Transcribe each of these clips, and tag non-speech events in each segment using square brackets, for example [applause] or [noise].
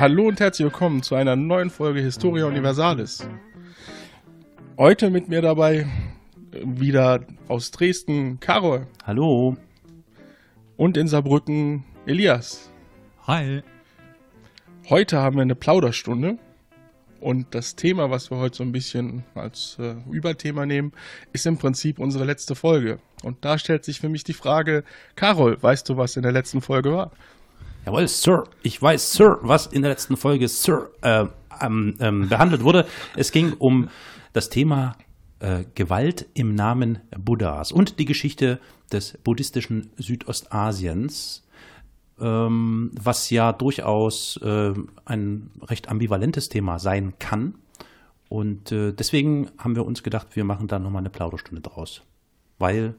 Hallo und herzlich willkommen zu einer neuen Folge Historia Universalis. Heute mit mir dabei wieder aus Dresden Karol. Hallo. Und in Saarbrücken Elias. Hi. Heute haben wir eine Plauderstunde und das Thema, was wir heute so ein bisschen als äh, Überthema nehmen, ist im Prinzip unsere letzte Folge. Und da stellt sich für mich die Frage, Carol, weißt du, was in der letzten Folge war? Jawohl, Sir. Ich weiß, Sir, was in der letzten Folge, Sir, äh, ähm, ähm, behandelt wurde. Es ging um das Thema äh, Gewalt im Namen Buddhas und die Geschichte des buddhistischen Südostasiens, ähm, was ja durchaus äh, ein recht ambivalentes Thema sein kann. Und äh, deswegen haben wir uns gedacht, wir machen da nochmal eine Plauderstunde draus. Weil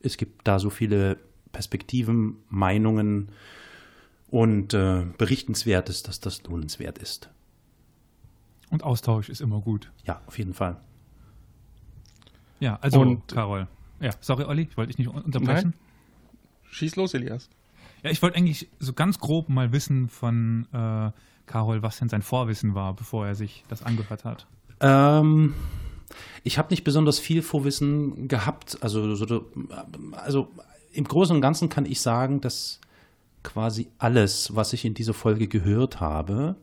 es gibt da so viele Perspektiven, Meinungen und äh, berichtenswertes, dass das lohnenswert ist. Und Austausch ist immer gut. Ja, auf jeden Fall. Ja, also, und, Carol. Ja, sorry, Olli, ich wollte dich nicht unterbrechen. Nein. Schieß los, Elias. Ja, ich wollte eigentlich so ganz grob mal wissen von äh, Carol, was denn sein Vorwissen war, bevor er sich das angehört hat. Ähm, ich habe nicht besonders viel Vorwissen gehabt. Also, so, also im Großen und Ganzen kann ich sagen, dass quasi alles, was ich in dieser Folge gehört habe,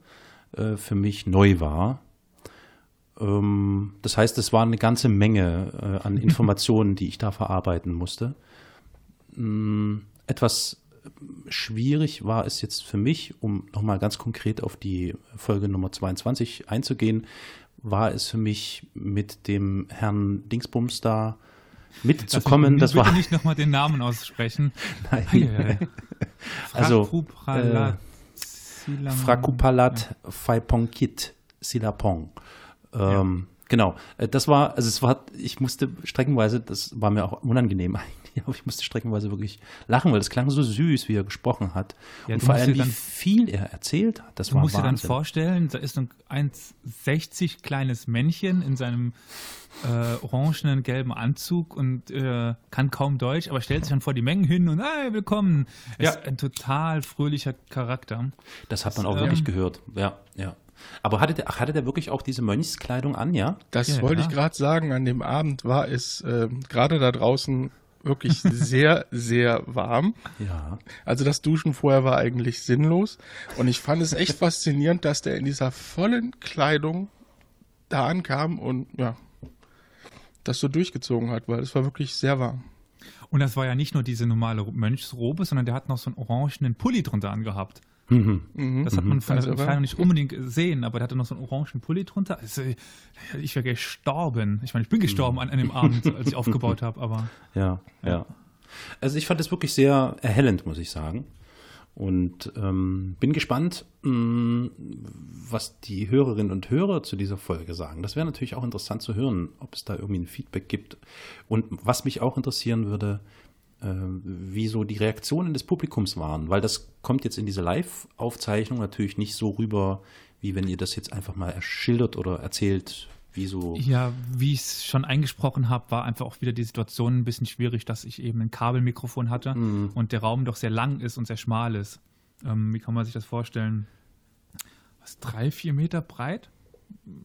äh, für mich neu war. Ähm, das heißt, es war eine ganze Menge äh, an [laughs] Informationen, die ich da verarbeiten musste. Ähm, etwas schwierig war es jetzt für mich, um nochmal ganz konkret auf die Folge Nummer 22 einzugehen, war es für mich mit dem Herrn Dingsbums da mitzukommen. Also, das war nicht nochmal den Namen aussprechen. [laughs] Nein. Also äh, Frakupalat Phaipongkit Silapong. Ähm, ja. Genau, äh, das war, also es war, ich musste streckenweise, das war mir auch unangenehm eigentlich, [laughs] aber ich musste streckenweise wirklich lachen, weil es klang so süß, wie er gesprochen hat. Ja, und vor allem, wie viel er erzählt hat. Das du war musst Wahnsinn. dir dann vorstellen, da ist ein 1,60 kleines Männchen in seinem äh, orangenen, gelben Anzug und äh, kann kaum Deutsch, aber stellt sich dann vor die Mengen hin und hey, willkommen. Ja. Ist ein total fröhlicher Charakter. Das hat man auch ähm, wirklich gehört. Ja, ja. Aber hatte der, hatte der wirklich auch diese Mönchskleidung an, ja? Das ja, wollte ja. ich gerade sagen. An dem Abend war es äh, gerade da draußen wirklich sehr, sehr warm. Ja. Also das Duschen vorher war eigentlich sinnlos. Und ich fand es echt [laughs] faszinierend, dass der in dieser vollen Kleidung da ankam und ja, das so durchgezogen hat, weil es war wirklich sehr warm. Und das war ja nicht nur diese normale Mönchsrobe, sondern der hat noch so einen orangenen Pulli drunter angehabt. Mhm. Das hat man von also, der Entfernung nicht unbedingt gesehen, aber der hatte noch so einen orangen Pulli drunter. Also, ich wäre gestorben. Ich meine, ich bin gestorben an, an dem Abend, [laughs] als ich aufgebaut habe, aber. Ja, ja. Also ich fand es wirklich sehr erhellend, muss ich sagen. Und ähm, bin gespannt, mh, mm, was die Hörerinnen und Hörer zu dieser Folge sagen. Das wäre natürlich auch interessant zu hören, ob es da irgendwie ein Feedback gibt. Und was mich auch interessieren würde, wie so die Reaktionen des Publikums waren, weil das kommt jetzt in diese Live-Aufzeichnung natürlich nicht so rüber, wie wenn ihr das jetzt einfach mal erschildert oder erzählt, wie so. Ja, wie ich es schon eingesprochen habe, war einfach auch wieder die Situation ein bisschen schwierig, dass ich eben ein Kabelmikrofon hatte mhm. und der Raum doch sehr lang ist und sehr schmal ist. Ähm, wie kann man sich das vorstellen? Was, drei, vier Meter breit?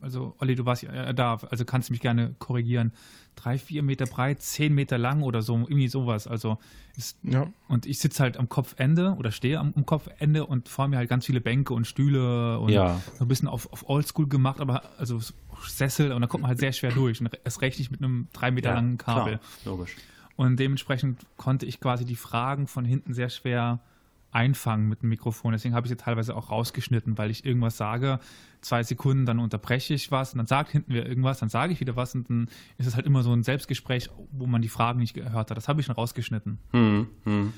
Also Olli, du warst ja da, also kannst du mich gerne korrigieren. Drei, vier Meter breit, zehn Meter lang oder so, irgendwie sowas. Also ist, ja. und ich sitze halt am Kopfende oder stehe am, am, Kopfende und vor mir halt ganz viele Bänke und Stühle und ja. so ein bisschen auf, auf Oldschool gemacht, aber also Sessel und da kommt man halt sehr schwer durch. Und erst recht nicht mit einem drei Meter ja, langen Kabel. Klar, logisch. Und dementsprechend konnte ich quasi die Fragen von hinten sehr schwer einfangen mit dem Mikrofon. Deswegen habe ich sie teilweise auch rausgeschnitten, weil ich irgendwas sage, zwei Sekunden, dann unterbreche ich was und dann sagt hinten wieder irgendwas, dann sage ich wieder was und dann ist es halt immer so ein Selbstgespräch, wo man die Fragen nicht gehört hat. Das habe ich schon rausgeschnitten. Hm, hm.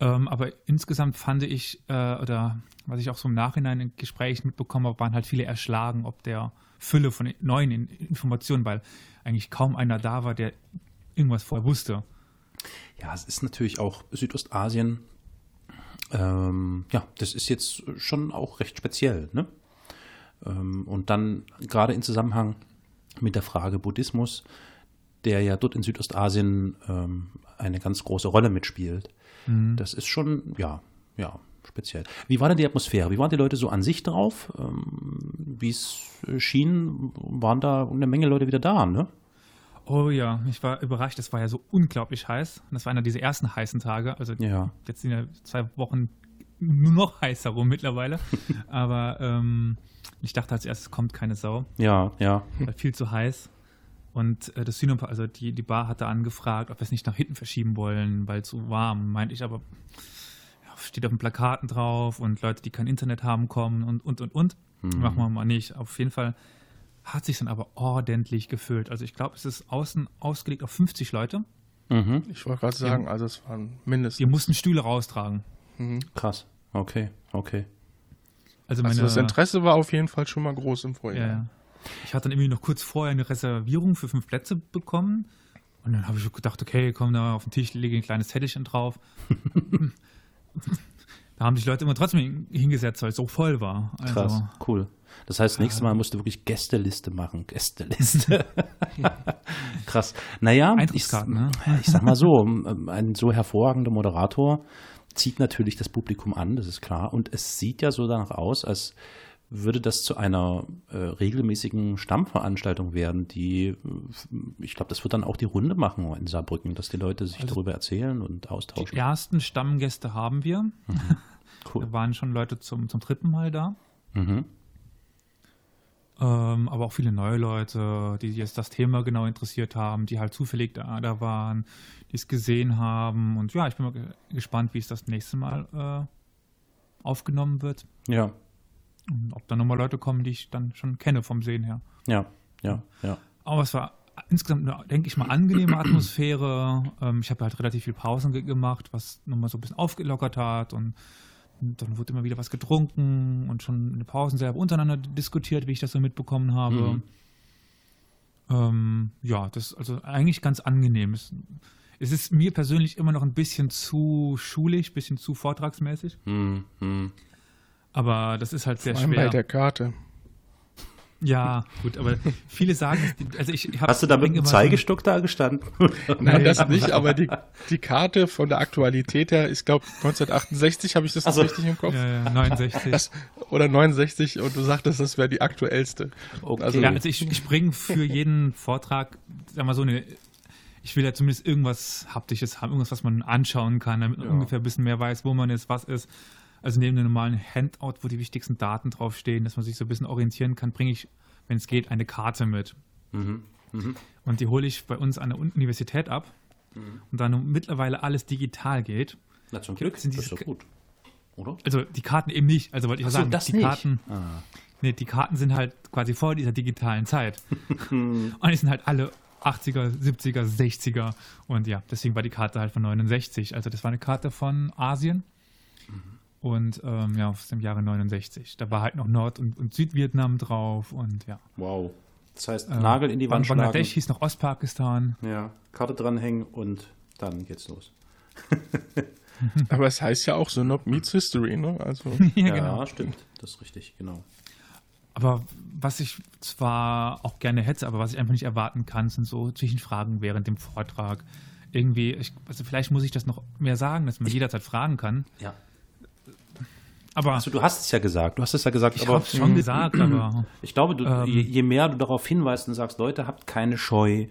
Ähm, aber insgesamt fand ich, äh, oder was ich auch so im Nachhinein in Gesprächen mitbekommen habe, waren halt viele erschlagen, ob der Fülle von neuen Informationen, weil eigentlich kaum einer da war, der irgendwas vorher wusste. Ja, es ist natürlich auch Südostasien ähm, ja, das ist jetzt schon auch recht speziell. Ne? Ähm, und dann gerade in Zusammenhang mit der Frage Buddhismus, der ja dort in Südostasien ähm, eine ganz große Rolle mitspielt. Mhm. Das ist schon, ja, ja, speziell. Wie war denn die Atmosphäre? Wie waren die Leute so an sich drauf? Ähm, Wie es schien, waren da eine Menge Leute wieder da, ne? Oh ja, ich war überrascht. Es war ja so unglaublich heiß. Und das war einer dieser ersten heißen Tage. Also Ja. jetzt sind ja zwei Wochen nur noch heißer rum mittlerweile. [laughs] Aber ähm, ich dachte als erstes kommt keine Sau. Ja, ja. War viel zu heiß. Und äh, das Synop, also die, die Bar hatte angefragt, ob wir es nicht nach hinten verschieben wollen, weil zu warm. Meinte ich aber, ja, steht auf den Plakaten drauf und Leute, die kein Internet haben, kommen und, und, und, und. Machen wir mal nicht. Auf jeden Fall hat sich dann aber ordentlich gefüllt. Also ich glaube, es ist außen ausgelegt auf 50 Leute. Mhm. Ich wollte gerade sagen, also es waren mindestens. Wir mussten Stühle raustragen. Krass. Okay, okay. Also meine, Also das Interesse war auf jeden Fall schon mal groß im Vorjahr. Ja, ja. Ich hatte dann irgendwie noch kurz vorher eine Reservierung für fünf Plätze bekommen. Und dann habe ich gedacht, okay, komm da auf den Tisch, lege ein kleines Zettelchen drauf. [laughs] da haben sich Leute immer trotzdem hingesetzt, weil es so voll war. Also, Krass, cool. Das heißt, nächstes Mal musst du wirklich Gästeliste machen. Gästeliste. [laughs] Krass. Naja, ich, ne? ich sag mal so, ein so hervorragender Moderator zieht natürlich das Publikum an, das ist klar. Und es sieht ja so danach aus, als würde das zu einer äh, regelmäßigen Stammveranstaltung werden, die, äh, ich glaube, das wird dann auch die Runde machen in Saarbrücken, dass die Leute sich darüber erzählen und Die austauschen. ersten Stammgäste haben wir. [laughs] Cool. Da waren schon Leute zum, zum dritten Mal da. Mhm. Ähm, aber auch viele neue Leute, die jetzt das Thema genau interessiert haben, die halt zufällig da, da waren, die es gesehen haben. Und ja, ich bin mal ge gespannt, wie es das nächste Mal äh, aufgenommen wird. Ja, Und ob da nochmal Leute kommen, die ich dann schon kenne vom Sehen her. ja, ja, ja. Aber es war insgesamt, eine, denke ich mal, angenehme Atmosphäre. Ähm, ich habe halt relativ viel Pausen ge- gemacht, was nochmal so ein bisschen aufgelockert hat. Und, dann wurde immer wieder was getrunken und schon in den Pausen selber untereinander diskutiert, wie ich das so mitbekommen habe. Mhm. Ähm, ja, das ist also eigentlich ganz angenehm. Es, es ist mir persönlich immer noch ein bisschen zu schulisch, ein bisschen zu vortragsmäßig. Hm, hm. Aber das ist halt sehr Vor allem schwer. bei der Karte. ja, gut, aber viele sagen, also ich hab- Hast du da mit dem Zeigestock da gestanden? [laughs] Nein, das nicht, aber die, die Karte von der Aktualität her, ich glaube 1968 habe ich das Ach so. richtig im Kopf. Ja, ja, 69. Das, oder 69 und du sagtest, das wäre die aktuellste. Okay. Also, ja, also ich, ich bringe für jeden Vortrag, sag mal so eine, ich will ja zumindest irgendwas Haptisches haben, irgendwas, was man anschauen kann, damit man Ja. ungefähr ein bisschen mehr weiß, wo man ist, was ist. Also neben dem normalen Handout, wo die wichtigsten Daten draufstehen, dass man sich so ein bisschen orientieren kann, bringe ich, wenn es geht, eine Karte mit. Mhm. Mhm. Und die hole ich bei uns an der Universität ab. Und da nun mittlerweile alles digital geht, Na, zum Glück. Sind das ist diese- doch gut. Oder? also die Karten eben nicht, also wollte ich ja so, sagen, das die nicht. Karten, Ah. Nee, die Karten sind halt quasi vor dieser digitalen Zeit. [laughs] und die sind halt alle 80er, 70er, 60er. Und ja, deswegen war die Karte halt von 69. Also das war eine Karte von Asien. Und ähm, ja, aus dem Jahre 69. Da war halt noch Nord- und, und Südvietnam drauf und ja. Wow. Das heißt, Ähm, Nagel in die Wand schlagen. Bangladesch hieß noch Ostpakistan. Ja, Karte dranhängen und dann geht's los. [laughs] aber es heißt ja auch so Not Meets History, ne? Also, [laughs] ja, Ja, genau. stimmt. Das ist richtig, genau. Aber was ich zwar auch gerne hätte, aber was ich einfach nicht erwarten kann, sind so Zwischenfragen während dem Vortrag. Irgendwie, ich, also vielleicht muss ich das noch mehr sagen, dass man jederzeit fragen kann. Ja. Aber Also du hast es ja gesagt, du hast es ja gesagt, ich habe schon gesagt, aber [clears throat] ich glaube, du, Ähm. je, je mehr du darauf hinweist und sagst, Leute, habt keine Scheu,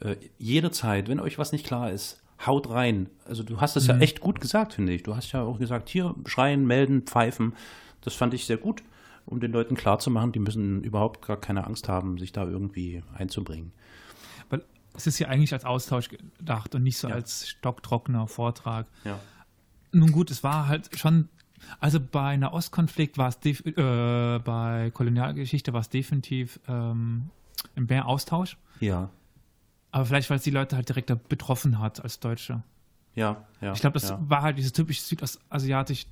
äh, jederzeit, wenn euch was nicht klar ist, haut rein. Also du hast es ja echt gut gesagt, finde ich. Du hast ja auch gesagt, hier schreien, melden, pfeifen. Das fand ich sehr gut, um den Leuten klarzumachen, die müssen überhaupt gar keine Angst haben, sich da irgendwie einzubringen. weil es ist ja eigentlich als Austausch gedacht und nicht so Ja. als stocktrockener Vortrag. Ja. Nun gut, es war halt schon, also bei einer Ostkonflikt war es, def- äh, bei Kolonialgeschichte war es definitiv ähm, mehr Austausch. Ja. Aber vielleicht, weil es die Leute halt direkt betroffen hat als Deutsche. Ja, ja. Ich glaube, das ja. war halt dieses typisch südostasiatisch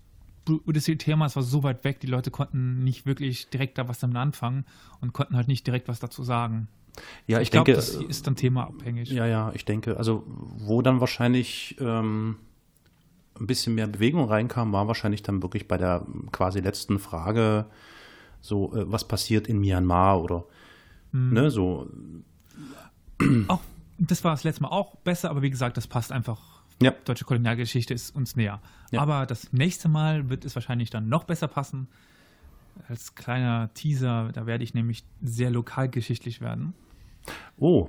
buddhistische Thema. Es war so weit weg, die Leute konnten nicht wirklich direkt da was damit anfangen und konnten halt nicht direkt was dazu sagen. Ja, ich, Ich glaube, denke, das ist dann themaabhängig. Ja, ja, ich denke, also wo dann wahrscheinlich ähm, ein bisschen mehr Bewegung reinkam, war wahrscheinlich dann wirklich bei der quasi letzten Frage, so äh, was passiert in Myanmar oder ne, so. Auch, das war das letzte Mal auch besser, aber wie gesagt, das passt einfach Ja. Deutsche Kolonialgeschichte ist uns näher. Ja. Aber das nächste Mal wird es wahrscheinlich dann noch besser passen. Als kleiner Teaser, da werde ich nämlich sehr lokalgeschichtlich werden. Oh.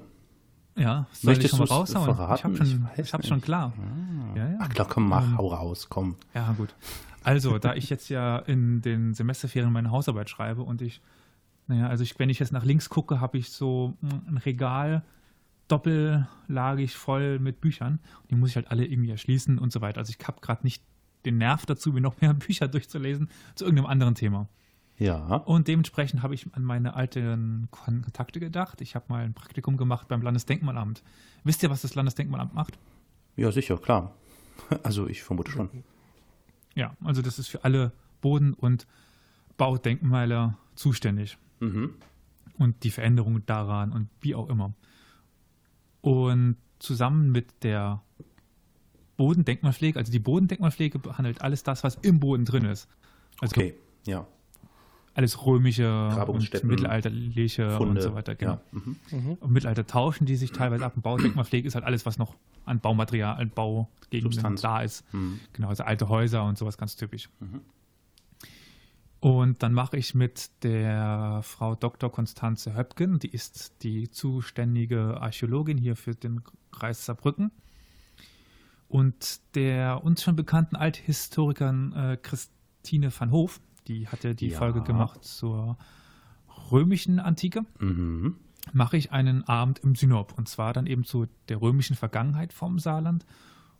Ja, soll Möchtest ich schon mal raushauen? Verraten? Ich habe schon, ich hab's schon klar. Ah. Ja, ja. Ach klar, komm, mach, ähm, hau raus, komm. Ja, gut. Also, da ich jetzt ja in den Semesterferien meine Hausarbeit schreibe und ich, naja, also ich, wenn ich jetzt nach links gucke, habe ich so ein Regal doppellagig voll mit Büchern. Die muss ich halt alle irgendwie erschließen und so weiter. Also ich habe gerade nicht den Nerv dazu, mir noch mehr [laughs] Bücher durchzulesen zu irgendeinem anderen Thema. Ja. Und dementsprechend habe ich an meine alten Kontakte gedacht. Ich habe mal ein Praktikum gemacht beim Landesdenkmalamt. Wisst ihr, was das Landesdenkmalamt macht? Ja, sicher, klar. [laughs] Also ich vermute schon. Ja, also das ist für alle Boden- und Baudenkmäler zuständig. Mhm. Und die Veränderungen daran und wie auch immer. Und zusammen mit der Bodendenkmalpflege, also die Bodendenkmalpflege behandelt alles das, was im Boden drin ist. Also okay, ja alles römische und mittelalterliche Funde. und so weiter. Genau. Ja. Mhm. Mhm. Und Mittelalter tauschen die sich teilweise ab. Und Baudenkmalpflege ist halt alles, was noch an Baumaterial, an Baugegenden da ist. Mhm. Genau, also alte Häuser und sowas ganz typisch. Mhm. Und dann mache ich mit der Frau Dr. Konstanze Höpken, die ist die zuständige Archäologin hier für den Kreis Saarbrücken. Und der uns schon bekannten Althistorikerin äh, Christine van Hof, die hatte die ja. Folge gemacht zur römischen Antike. Mhm. Mache ich einen Abend im Synop und zwar dann eben zu der römischen Vergangenheit vom Saarland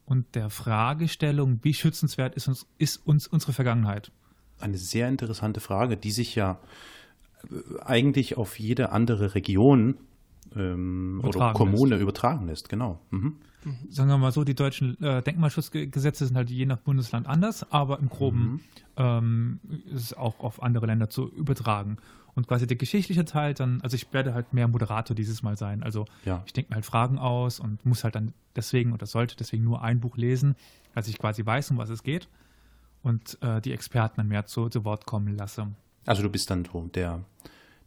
und der Fragestellung, wie schützenswert ist uns, ist uns unsere Vergangenheit? Eine sehr interessante Frage, die sich ja äh, eigentlich auf jede andere Region ähm, oder Kommune lässt. übertragen lässt, genau. Mhm. Sagen wir mal so, die deutschen äh, Denkmalschutzgesetze sind halt je nach Bundesland anders, aber im Groben mhm. ähm, ist es auch auf andere Länder zu übertragen. Und quasi der geschichtliche Teil dann, also ich werde halt mehr Moderator dieses Mal sein. Also ja. ich denke mir halt Fragen aus und muss halt dann deswegen oder sollte deswegen nur ein Buch lesen, dass ich quasi weiß, um was es geht und äh, die Experten dann mehr zu, zu Wort kommen lasse. Also du bist dann der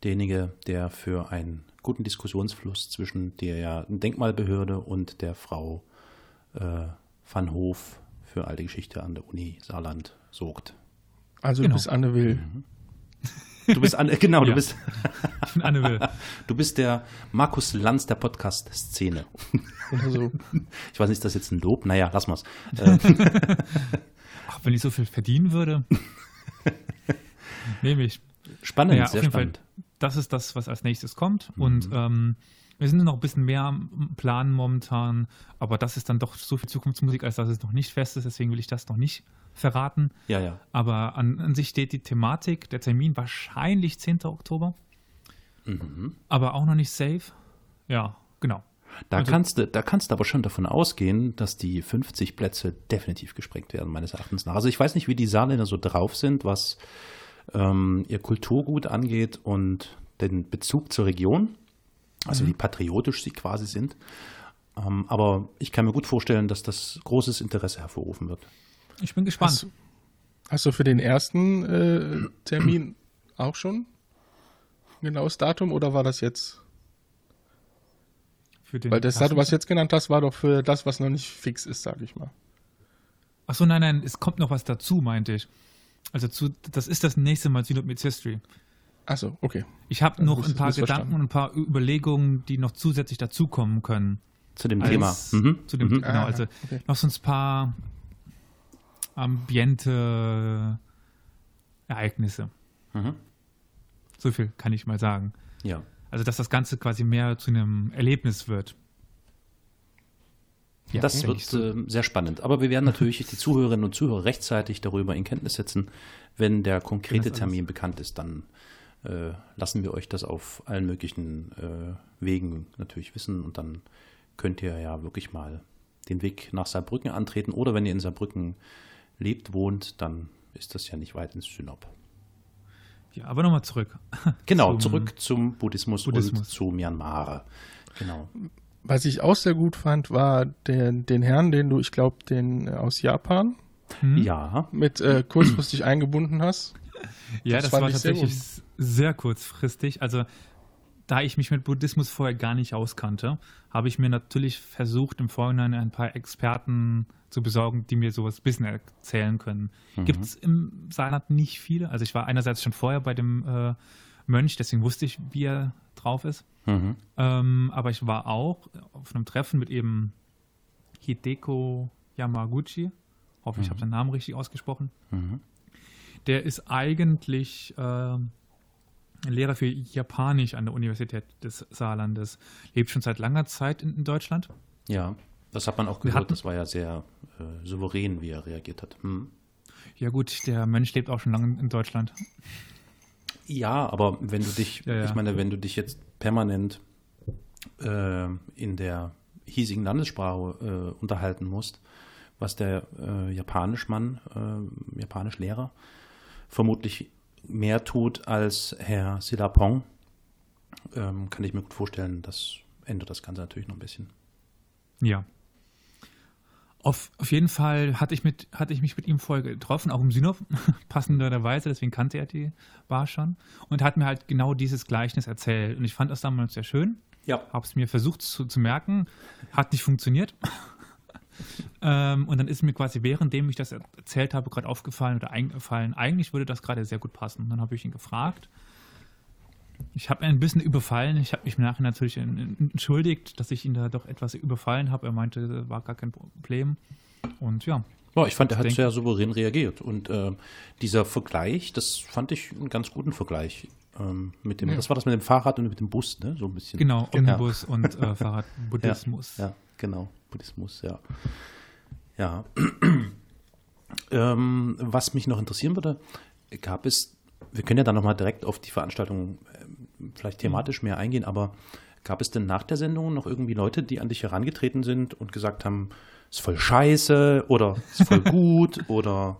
derjenige, der für einen guten Diskussionsfluss zwischen der Denkmalbehörde und der Frau äh, Van Hof für alte Geschichte an der Uni Saarland sorgt. Also genau. du bist Anne Will. Mhm. Du bist Anne, genau, ja. du bist. ich bin Anne Will. [laughs] Du bist der Markus Lanz der Podcast-Szene. Also. [laughs] Ich weiß nicht, ist das jetzt ein Lob? Naja, lass mal's. [laughs] Ach, wenn ich so viel verdienen würde. Nehme ich. Spannend, ja, sehr spannend. Fall, das ist das, was als nächstes kommt. Mhm. Und ähm, wir sind noch ein bisschen mehr am Planen momentan, aber das ist dann doch so viel Zukunftsmusik, als dass es noch nicht fest ist. Deswegen will ich das noch nicht verraten. Ja, ja. Aber an, an sich steht die Thematik, der Termin wahrscheinlich 10. Oktober. Mhm. Aber auch noch nicht safe. Ja, genau. Da, also, kannst du, da kannst du aber schon davon ausgehen, dass die 50 Plätze definitiv gesprengt werden, meines Erachtens nach. Also ich weiß nicht, wie die Saarländer so drauf sind, was ähm, ihr Kulturgut angeht und den Bezug zur Region, also mhm. wie patriotisch sie quasi sind. Ähm, aber ich kann mir gut vorstellen, dass das großes Interesse hervorrufen wird. Ich bin gespannt. Hast, hast du für den ersten äh, Termin [clears throat] auch schon ein genaues Datum oder war das jetzt? Weil das Datum, was du jetzt genannt hast, war doch für das, was noch nicht fix ist, sage ich mal. Ach so, nein, nein, es kommt noch was dazu, meinte ich. Also zu, das ist das nächste Mal Synod Meets History. Achso, okay. Ich habe noch ein paar Gedanken und ein paar Überlegungen, die noch zusätzlich dazukommen können. Zu dem Thema. Mhm. Zu dem, mhm. Genau, also okay. noch so ein paar ambiente Ereignisse. Mhm. So viel kann ich mal sagen. Ja. Also, dass das Ganze quasi mehr zu einem Erlebnis wird. Ja, das wird äh, sehr spannend. Aber wir werden natürlich die Zuhörerinnen und Zuhörer rechtzeitig darüber in Kenntnis setzen. Wenn der konkrete Termin bekannt ist, dann äh, lassen wir euch das auf allen möglichen äh, Wegen natürlich wissen und dann könnt ihr ja wirklich mal den Weg nach Saarbrücken antreten oder wenn ihr in Saarbrücken lebt, wohnt, dann ist das ja nicht weit ins Synop. Ja, aber nochmal zurück. Genau, zum zurück zum Buddhismus, Buddhismus, und zu Myanmar. Genau. Was ich auch sehr gut fand, war der, den Herrn, den du, ich glaube, den äh, aus Japan hm? ja. mit äh, kurzfristig eingebunden hast. Ja, das, das war tatsächlich sehr, sehr, kurzfristig. Also da ich mich mit Buddhismus vorher gar nicht auskannte, habe ich mir natürlich versucht, im Vorhinein ein paar Experten zu besorgen, die mir sowas ein bisschen erzählen können. Mhm. Gibt es im Saarland nicht viele? Also ich war einerseits schon vorher bei dem äh, Mönch, deswegen wusste ich, wie er drauf ist. Mhm. Ähm, aber ich war auch auf einem Treffen mit eben Hideko Yamaguchi. Hoffe, ich mhm. habe seinen Namen richtig ausgesprochen. Mhm. Der ist eigentlich äh, Lehrer für Japanisch an der Universität des Saarlandes. Lebt schon seit langer Zeit in, in Deutschland. Ja, das hat man auch gehört. Hatten, das war ja sehr äh, souverän, wie er reagiert hat. Hm. Ja gut, der Mönch lebt auch schon lange in Deutschland. Ja, aber wenn du dich, ja, ja. ich meine, wenn du dich jetzt permanent äh, in der hiesigen Landessprache äh, unterhalten musst, was der äh, Japanischmann, äh, Japanischlehrer vermutlich mehr tut als Herr Silapong, ähm, kann ich mir gut vorstellen, das ändert das Ganze natürlich noch ein bisschen. Ja. Auf, auf jeden Fall hatte ich, mit, hatte ich mich mit ihm vorher getroffen, auch im Synov, [laughs] passenderweise, deswegen kannte er die Bar schon und hat mir halt genau dieses Gleichnis erzählt. Und ich fand das damals sehr schön. Ja. Habe es mir versucht zu, zu merken, hat nicht funktioniert. [laughs] ähm, und dann ist mir quasi, währenddem ich das erzählt habe, gerade aufgefallen oder eingefallen, eigentlich würde das gerade sehr gut passen. Und dann habe ich ihn gefragt. Ich habe ihn ein bisschen überfallen. Ich habe mich nachher natürlich entschuldigt, dass ich ihn da doch etwas überfallen habe. Er meinte, war gar kein Problem. Und ja. Ja, ich fand, er hat sehr souverän reagiert. Und äh, dieser Vergleich, das fand ich einen ganz guten Vergleich. Ähm, mit dem, ja. Das war das mit dem Fahrrad und mit dem Bus, ne? So ein bisschen. Genau, Omnibus ja. und äh, [laughs] Fahrrad, Buddhismus. Ja, ja, genau. Buddhismus, ja. Ja. [clears throat] ähm, was mich noch interessieren würde, gab es, wir können ja dann nochmal direkt auf die Veranstaltung vielleicht thematisch mehr eingehen, aber gab es denn nach der Sendung noch irgendwie Leute, die an dich herangetreten sind und gesagt haben, ist voll scheiße oder ist voll [laughs] gut oder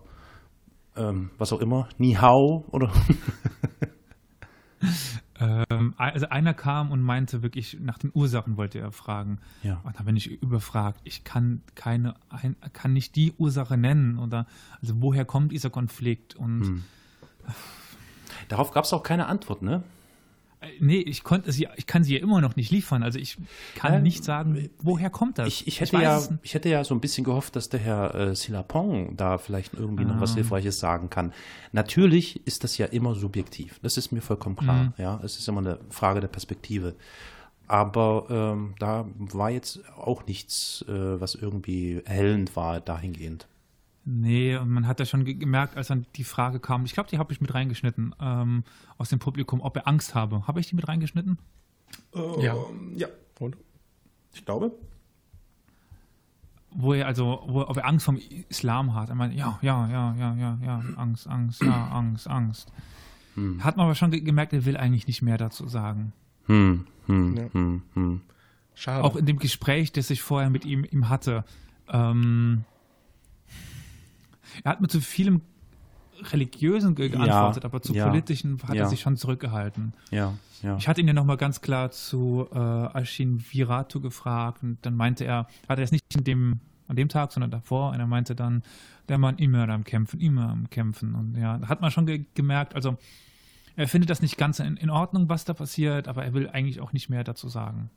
ähm, was auch immer, Ni Hao oder [laughs] Ähm, also einer kam und meinte wirklich, nach den Ursachen wollte er fragen. Ja. Und da bin ich überfragt. Ich kann keine, kann nicht die Ursache nennen oder also woher kommt dieser Konflikt und hm. Darauf gab es auch keine Antwort, ne? Äh, nee, ich konnte sie, ich kann sie ja immer noch nicht liefern. Also ich kann ähm, nicht sagen, woher kommt das? Ich, ich hätte ich ja, ich hätte ja so ein bisschen gehofft, dass der Herr äh, Silapong da vielleicht irgendwie ah. noch was ah. Hilfreiches sagen kann. Natürlich ist das ja immer subjektiv. Das ist mir vollkommen klar. Mhm. Ja, es ist immer eine Frage der Perspektive. Aber ähm, da war jetzt auch nichts, äh, was irgendwie erhellend war dahingehend. Nee, und man hat ja schon gemerkt, als dann die Frage kam, ich glaube, die habe ich mit reingeschnitten ähm, aus dem Publikum, ob er Angst habe. Habe ich die mit reingeschnitten? Uh, ja. Ja. Und? Ich glaube. Wo er also, wo, ob er Angst vom Islam hat. Er meinte, ja, ja, ja, ja, ja, ja, Angst, Angst, ja, Angst, Angst. Hm. Hat man aber schon gemerkt, er will eigentlich nicht mehr dazu sagen. Hm, hm, ja. hm, hm. Schade. Auch in dem Gespräch, das ich vorher mit ihm, ihm hatte, ähm, er hat mir zu vielem religiösen geantwortet, ja, aber zu ja, politischen hat ja. er sich schon zurückgehalten. Ja, ja. Ich hatte ihn ja nochmal ganz klar zu äh, Ashin Viratu gefragt und dann meinte er, hat er es nicht in dem, an dem Tag, sondern davor und er meinte dann, der Mann immer am Kämpfen, immer am Kämpfen und ja, da hat man schon ge gemerkt, also er findet das nicht ganz in, in, Ordnung, was da passiert, aber er will eigentlich auch nicht mehr dazu sagen.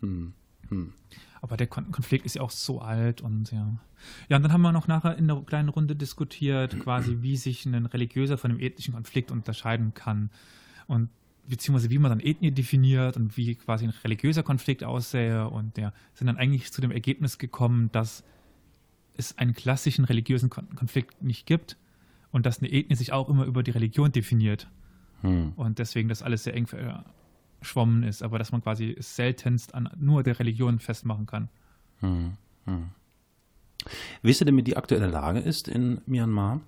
Hm. Hm. Aber der Konflikt ist ja auch so alt und ja. Ja, und dann haben wir noch nachher in der kleinen Runde diskutiert, quasi, [clears throat] wie sich ein religiöser von einem ethnischen Konflikt unterscheiden kann. Und beziehungsweise wie man dann Ethnie definiert und wie quasi ein religiöser Konflikt aussähe. Und ja, sind dann eigentlich zu dem Ergebnis gekommen, dass es einen klassischen religiösen Konflikt nicht gibt und dass eine Ethnie sich auch immer über die Religion definiert. Hm. Und deswegen das alles sehr eng verschwommen ist, aber dass man quasi seltenst an nur der Religion festmachen kann. Hm, hm. Wisst ihr denn, wie die aktuelle Lage ist in Myanmar?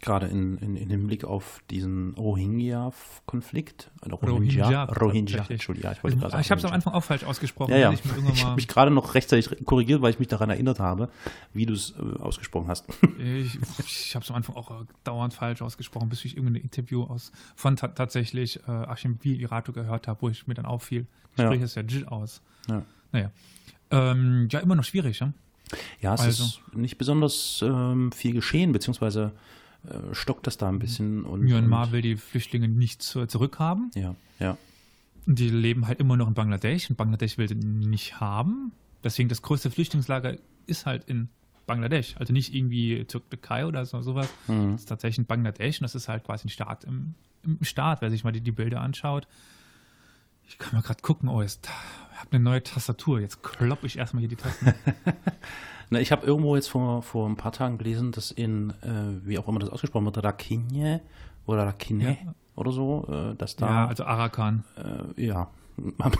Gerade in, in, in Hinblick auf diesen Rohingya-Konflikt. Rohingya, Rohingya, Entschuldigung, ich wollte gerade Ich habe es am Anfang auch falsch ausgesprochen. Ja, ja. Ich, ich habe mich gerade noch rechtzeitig korrigiert, weil ich mich daran erinnert habe, wie du es äh, ausgesprochen hast. [laughs] Ich, ich habe es am Anfang auch äh, dauernd falsch ausgesprochen, bis ich irgendein Interview aus von ta tatsächlich äh, Ashim Irato gehört habe, wo ich mir dann auffiel. Ich ja. spreche es ja Jil aus. Ja. Naja. Ähm, ja, immer noch schwierig, ja? Ja, es also. ist nicht besonders ähm, viel geschehen, beziehungsweise äh, stockt das da ein bisschen. Und, Myanmar und, will die Flüchtlinge nicht zu, zurückhaben. Ja, ja. Die leben halt immer noch in Bangladesch und Bangladesch will sie nicht haben. Deswegen das größte Flüchtlingslager ist halt in Bangladesch. Also nicht irgendwie Türkei oder so, sowas. Mhm. Das ist tatsächlich in Bangladesch und das ist halt quasi ein Staat im, im Staat, wer sich mal die, die Bilder anschaut. Ich kann mal gerade gucken, oh, jetzt ich habe eine neue Tastatur. Jetzt kloppe ich erstmal hier die Tasten. [laughs] Na, ich habe irgendwo jetzt vor, vor ein paar Tagen gelesen, dass in, äh, wie auch immer das ausgesprochen wird, Rakinje oder Rakine Ja. oder so, äh, dass da, ja, also Arakan. äh, ja, [laughs]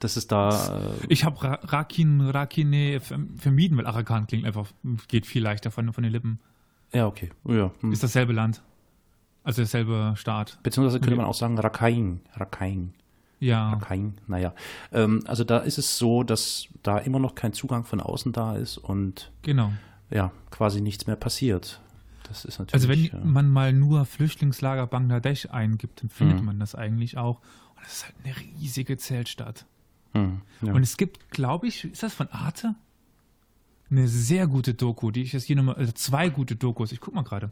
dass es da, äh, Ich habe Ra Rakin, Rakine verm- vermieden, weil Arakan klingt einfach, geht viel leichter von, von den Lippen. ja, okay, ja. Hm. Ist dasselbe Land. Also derselbe Staat. Beziehungsweise könnte man auch sagen Rakain, Rakain, Ja. Rakain, naja. Ähm, also da ist es so, dass da immer noch kein Zugang von außen da ist und Genau. ja, quasi nichts mehr passiert. Das ist Also wenn natürlich. äh, man mal nur Flüchtlingslager Bangladesch eingibt, dann findet Mhm. man das eigentlich auch. Und das ist halt eine riesige Zeltstadt. hm, ja. Und es gibt, glaube ich, ist das von Arte? Eine sehr gute Doku, die ich jetzt hier nochmal, also zwei gute Dokus, ich guck mal gerade.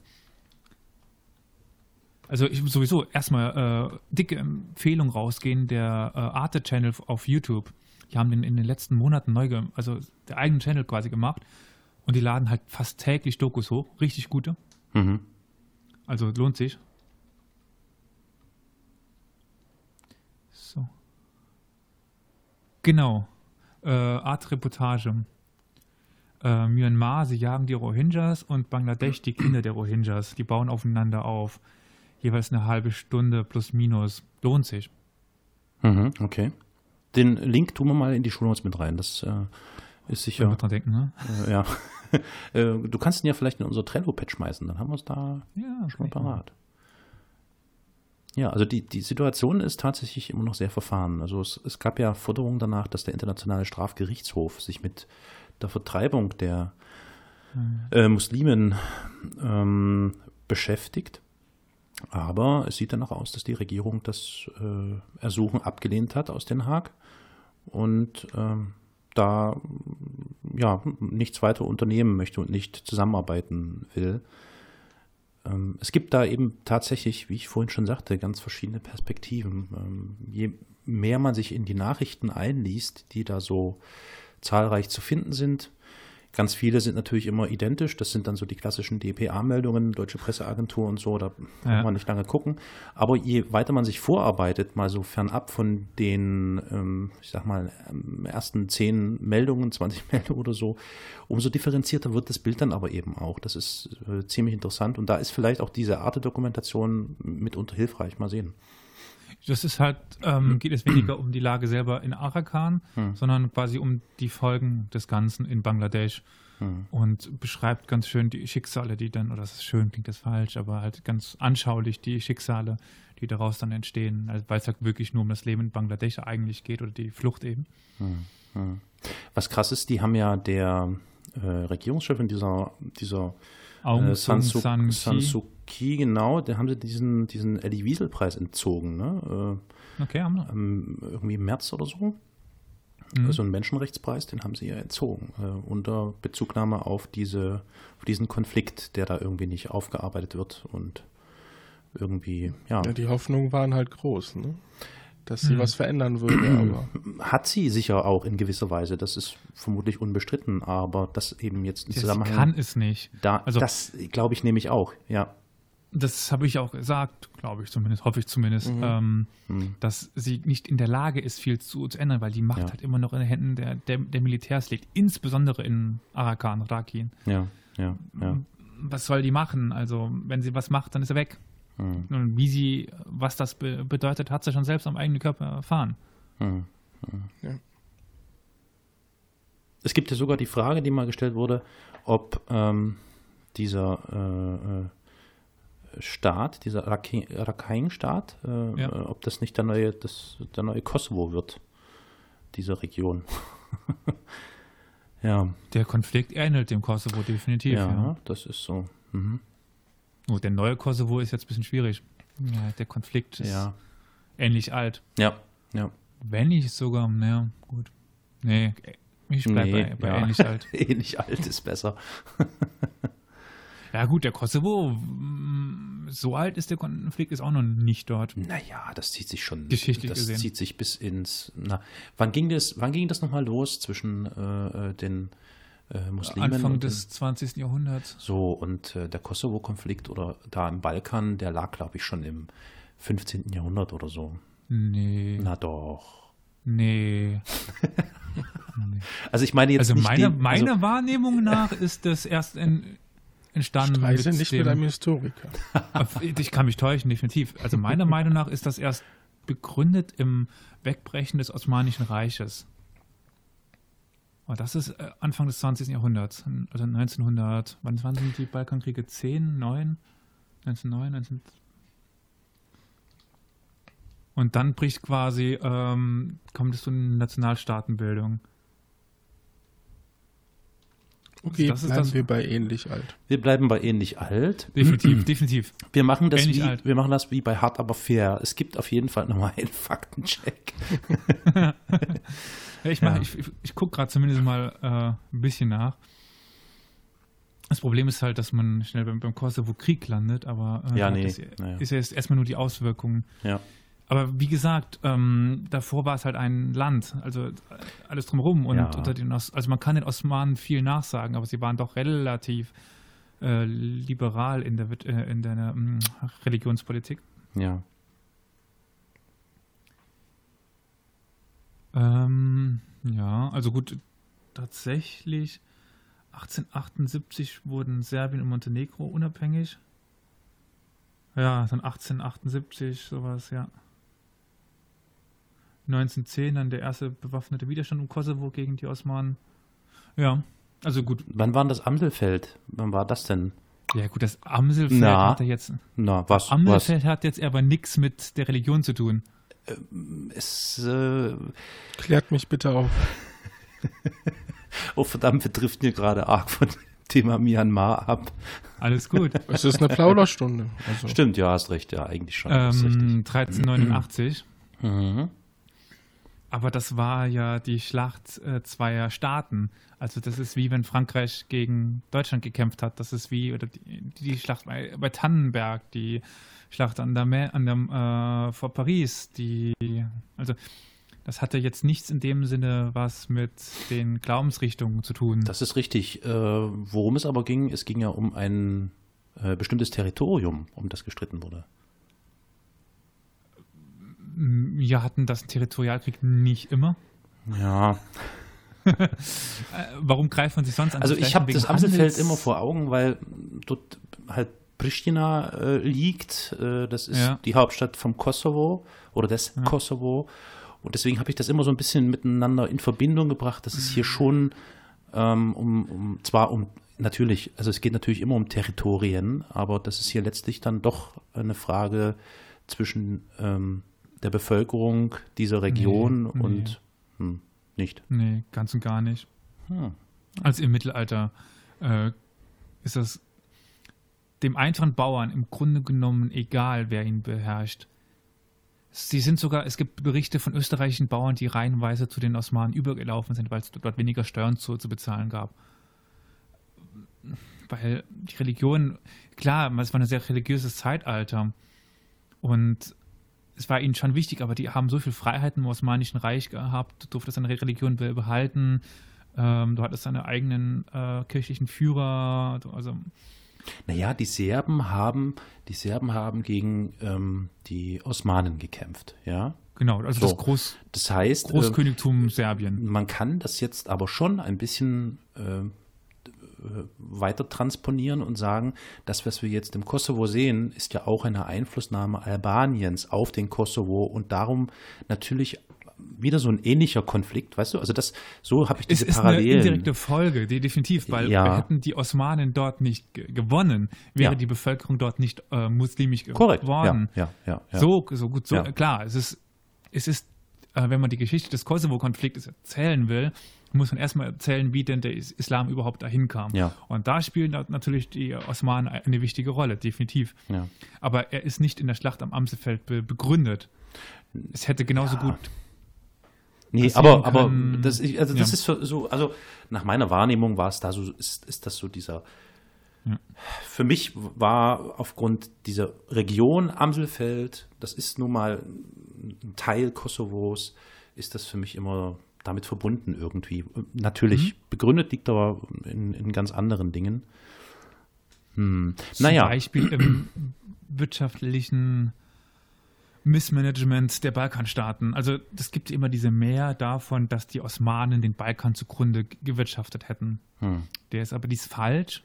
Also ich sowieso erstmal äh, dicke Empfehlung rausgehen, der äh, Arte-Channel auf YouTube. Die haben den in den letzten Monaten neu, also der eigenen Channel quasi gemacht. Und die laden halt fast täglich Dokus hoch, richtig gute. mhm. Also lohnt sich. So. Genau. Äh, Art Reportage. Äh, Myanmar, sie jagen die Rohingyas und Bangladesch die Kinder der Rohingyas. Die bauen aufeinander auf. Jeweils eine halbe Stunde plus minus. Lohnt sich. Mhm, okay. Den Link tun wir mal in die Shownotes mit rein. Das äh, ist sicher. dran denken, ne? Äh, ja. [laughs] äh, du kannst ihn ja vielleicht in unser Trello-Pad schmeißen, dann haben wir es da Ja, schon parat. Ja, also die, die Situation ist tatsächlich immer noch sehr verfahren. Also es, es gab ja Forderungen danach, dass der Internationale Strafgerichtshof sich mit der Vertreibung der äh, Muslimen ähm, beschäftigt. Aber es sieht danach aus, dass die Regierung das äh, Ersuchen abgelehnt hat aus Den Haag und ähm, da ja nichts weiter unternehmen möchte und nicht zusammenarbeiten will. Ähm, es gibt da eben tatsächlich, wie ich vorhin schon sagte, ganz verschiedene Perspektiven. Ähm, je mehr man sich in die Nachrichten einliest, die da so zahlreich zu finden sind, Ganz viele sind natürlich immer identisch. Das sind dann so die klassischen DPA-Meldungen, Deutsche Presseagentur und so. Da kann Ja. man nicht lange gucken. Aber je weiter man sich vorarbeitet, mal so fernab von den, ähm, ich sag mal, ähm, ersten 10 Meldungen, 20 [laughs] Meldungen oder so, umso differenzierter wird das Bild dann aber eben auch. Das ist äh, ziemlich interessant. Und da ist vielleicht auch diese Art der Dokumentation mitunter hilfreich. Mal sehen. Das ist halt, ähm, geht es weniger um die Lage selber in Arakan, sondern quasi um die Folgen des Ganzen in Bangladesch und beschreibt ganz schön die Schicksale, die dann, oder das ist schön, klingt das falsch, aber halt ganz anschaulich die Schicksale, die daraus dann entstehen, also, weil es halt wirklich nur um das Leben in Bangladesch eigentlich geht oder die Flucht eben. Was krass ist, die haben ja der äh, Regierungschefin dieser, dieser Aung äh, San San, Suu- San San Kyi. Suu Kyi, genau, der haben sie diesen, diesen Elie Wiesel-Preis entzogen, ne? Okay, haben wir. Äh, ähm, irgendwie im März oder so. Mhm. Also einen Menschenrechtspreis, den haben sie ja entzogen, äh, unter Bezugnahme auf, diese, auf diesen Konflikt, der da irgendwie nicht aufgearbeitet wird und irgendwie, ja, Ja, die Hoffnungen waren halt groß, ne? Dass sie Hm. was verändern würde, aber hat sie sicher auch in gewisser Weise, das ist vermutlich unbestritten, aber das eben jetzt im Zusammenhang kann es nicht. da, Also- das glaube ich nämlich auch, ja. Das habe ich auch gesagt, glaube ich zumindest, hoffe ich zumindest, ähm, Mhm. dass sie nicht in der Lage ist, viel zu, zu ändern, weil die Macht Ja. halt immer noch in den Händen der, der, der Militärs liegt, insbesondere in Arakan, Rakin. Ja, ja, ja. Was soll die machen? Also, wenn sie was macht, dann ist er weg. Mhm. Und wie sie, was das be bedeutet, hat sie schon selbst am eigenen Körper erfahren. Mhm. Ja. Es gibt ja sogar die Frage, die mal gestellt wurde, ob ähm, dieser äh, äh, Staat, dieser Rakhine-Staat, äh, Ja. äh, ob das nicht der neue, das, der neue Kosovo wird, diese Region. [laughs] ja, Der Konflikt ähnelt dem Kosovo definitiv. ja, Ja. das ist so. Mhm. Oh, der neue Kosovo ist jetzt ein bisschen schwierig. Ja, der Konflikt ist Ja, ähnlich alt. ja, ja. Wenn nicht sogar, naja, gut. Nee, ich bleibe Nee, bei, bei ja. ähnlich alt. [laughs] Ähnlich alt ist besser. [laughs] Ja gut, der Kosovo, mm, so alt ist der Konflikt, ist auch noch nicht dort. Naja, das zieht sich schon. Geschichtlich das gesehen. zieht sich bis ins. Na, wann ging das? Wann ging das nochmal los zwischen äh, äh, den äh, Muslimen Anfang des 20. Jahrhunderts. so und äh, der Kosovo-Konflikt oder da im Balkan, der lag, glaube ich, schon im 15. Jahrhundert oder so. Nee, Na doch. nee. [laughs] Also ich meine jetzt Also nicht meiner den, meine also, Wahrnehmung nach ist das erst in, entstanden Streise mit nicht dem, mit einem Historiker. [laughs] Ich kann mich täuschen, definitiv. Also meiner Meinung nach ist das erst begründet im Wegbrechen des Osmanischen Reiches. Aber das ist äh, Anfang des 20. Jahrhunderts, also 1900, wann sind die Balkankriege? 10, 9? 1909, 19... Und dann bricht quasi, ähm, kommt es zu einer Nationalstaatenbildung. Okay, Das ist bleiben das- wir bei ähnlich alt. wir bleiben bei ähnlich alt. Definitiv, definitiv. Wir machen das Ähnlich wie, alt. wir machen das wie bei Hart aber fair. Es gibt auf jeden Fall nochmal einen Faktencheck. [laughs] Ja, ich mach, Ja. ich, ich, gucke gerade zumindest mal äh, ein bisschen nach. Das Problem ist halt, dass man schnell beim, beim Kosovo Krieg landet, aber äh, Ja, nee, das naja. ist ja erstmal nur die Auswirkungen. Ja. Aber wie gesagt, ähm, davor war es halt ein Land, also äh, alles drumherum und Ja. unter den Os also man kann den Osmanen viel nachsagen, aber sie waren doch relativ äh, liberal in der, äh, in der ähm, Religionspolitik. Ja. Ähm, ja, also gut, tatsächlich 1878 wurden Serbien und Montenegro unabhängig. Ja, dann 1878, sowas, ja. 1910 dann der erste bewaffnete Widerstand im Kosovo gegen die Osmanen. Ja, also gut. Wann war das Amselfeld? Wann war das denn? Ja, gut, das Amselfeld Na, hat ja jetzt. Na, was? was? Amselfeld hat jetzt aber nichts mit der Religion zu tun. Es, äh, Klärt mich bitte auf. [laughs] oh verdammt, wir driften hier gerade arg von dem Thema Myanmar ab. Alles gut. [laughs] Es ist eine Plauderstunde. Also, Stimmt, ja, hast recht, ja, eigentlich schon. ähm, 1389. Mhm. Aber das war ja die Schlacht äh, zweier Staaten. Also das ist wie wenn Frankreich gegen Deutschland gekämpft hat. Das ist wie oder die, die Schlacht bei, bei Tannenberg, die Schlacht an der, an der äh, vor Paris. Die also das hatte jetzt nichts in dem Sinne was mit den Glaubensrichtungen zu tun. Das ist richtig. Äh, worum es aber ging, es ging ja um ein äh, bestimmtes Territorium, um das gestritten wurde. Wir hatten das Territorialkrieg nicht immer. Ja, [laughs] Äh, warum greift man sich sonst an? also ich habe das Amselfeld immer vor Augen, weil dort halt Pristina äh, liegt. Äh, das ist Ja. die Hauptstadt vom Kosovo oder des Ja. Kosovo. Und deswegen habe ich das immer so ein bisschen miteinander in Verbindung gebracht, dass es hier schon ähm, um, um, zwar um, natürlich, also es geht natürlich immer um Territorien, aber das ist hier letztlich dann doch eine Frage zwischen ähm, der Bevölkerung dieser Region Nee, nee. und hm, nicht. Nee, ganz und gar nicht. Hm. Also im Mittelalter äh, ist das dem einfachen Bauern im Grunde genommen egal, wer ihn beherrscht. Sie sind sogar, es gibt Berichte von österreichischen Bauern, die reihenweise zu den Osmanen übergelaufen sind, weil es dort weniger Steuern zu, zu bezahlen gab. Weil die Religion, klar, es war ein sehr religiöses Zeitalter und es war ihnen schon wichtig, aber die haben so viel Freiheiten im Osmanischen Reich gehabt, du durftest deine Religion be- behalten, ähm, du hattest deine eigenen äh, kirchlichen Führer, also Naja, die Serben haben, die Serben haben gegen ähm, die Osmanen gekämpft, ja. genau, also So. das Groß, Das heißt, äh, Großkönigtum Serbien. man kann das jetzt aber schon ein bisschen äh, äh, weiter transponieren und sagen, das, was wir jetzt im Kosovo sehen, ist ja auch eine Einflussnahme Albaniens auf den Kosovo und darum natürlich wieder so ein ähnlicher Konflikt, weißt du? Also das, so habe ich Es diese ist eine Parallelen. indirekte Folge, die definitiv, weil Ja. hätten die Osmanen dort nicht ge gewonnen, wäre Ja. die Bevölkerung dort nicht äh, muslimisch Korrekt. geworden. Ja, ja, ja. So, so gut, so klar. Es ist, es ist, äh, wenn man die Geschichte des Kosovo-Konfliktes erzählen will, muss man erstmal erzählen, wie denn der Is- Islam überhaupt dahin kam. Ja. Und da spielen nat- natürlich die Osmanen eine wichtige Rolle, definitiv. Ja. Aber er ist nicht in der Schlacht am Amsefeld be begründet. Es hätte genauso Ja. gut. Nee, aber, aber können. das, also das ist so, so, also nach meiner Wahrnehmung war es da so, ist, ist das so dieser Für mich war aufgrund dieser Region Amselfeld, das ist nun mal ein Teil Kosovos, ist das für mich immer damit verbunden irgendwie. Natürlich, begründet liegt aber in, in ganz anderen Dingen. Hm. Zum Naja, Beispiel im [clears throat] wirtschaftlichen Missmanagement der Balkanstaaten. Also es gibt immer diese Mehr davon, dass die Osmanen den Balkan zugrunde gewirtschaftet hätten. Hm. Der ist aber dies falsch,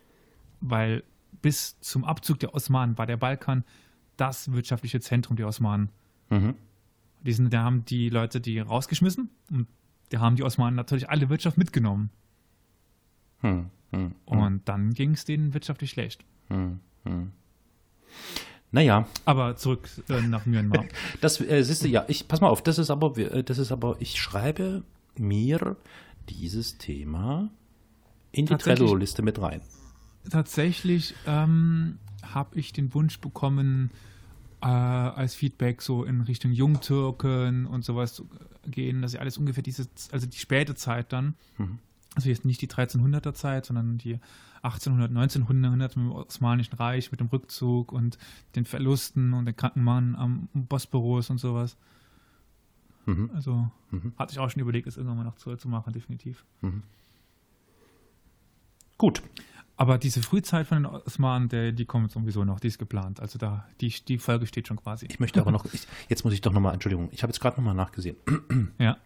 weil bis zum Abzug der Osmanen war der Balkan das wirtschaftliche Zentrum der Osmanen. Mhm. Die sind, da haben die Leute die rausgeschmissen und da haben die Osmanen natürlich alle Wirtschaft mitgenommen. Hm. Hm. Und dann ging es denen wirtschaftlich schlecht. Hm. Hm. Naja, Aber zurück äh, nach Myanmar. [laughs] das äh, siehst du, ja, ich, pass mal auf, das ist aber, äh, das ist aber, ich schreibe mir dieses Thema in die Trello-Liste mit rein. Tatsächlich ähm, habe ich den Wunsch bekommen, äh, als Feedback so in Richtung Jungtürken und sowas zu gehen, dass sie alles ungefähr diese, also die späte Zeit dann, Mhm. also jetzt nicht die 1300er Zeit, sondern die 1800, 1900 mit dem Osmanischen Reich, mit dem Rückzug und den Verlusten und den kranken Mann am Bosporus und sowas. Mhm. Also Mhm. hatte ich auch schon überlegt, es irgendwann mal noch zu, zu machen, definitiv. Gut, Aber diese Frühzeit von den Osmanen, der, die kommt sowieso noch, die ist geplant. Also da, die, die Folge steht schon quasi. ich möchte aber noch, ich, jetzt muss ich doch nochmal, Entschuldigung, ich habe jetzt gerade nochmal nachgesehen. [clears throat] Ja.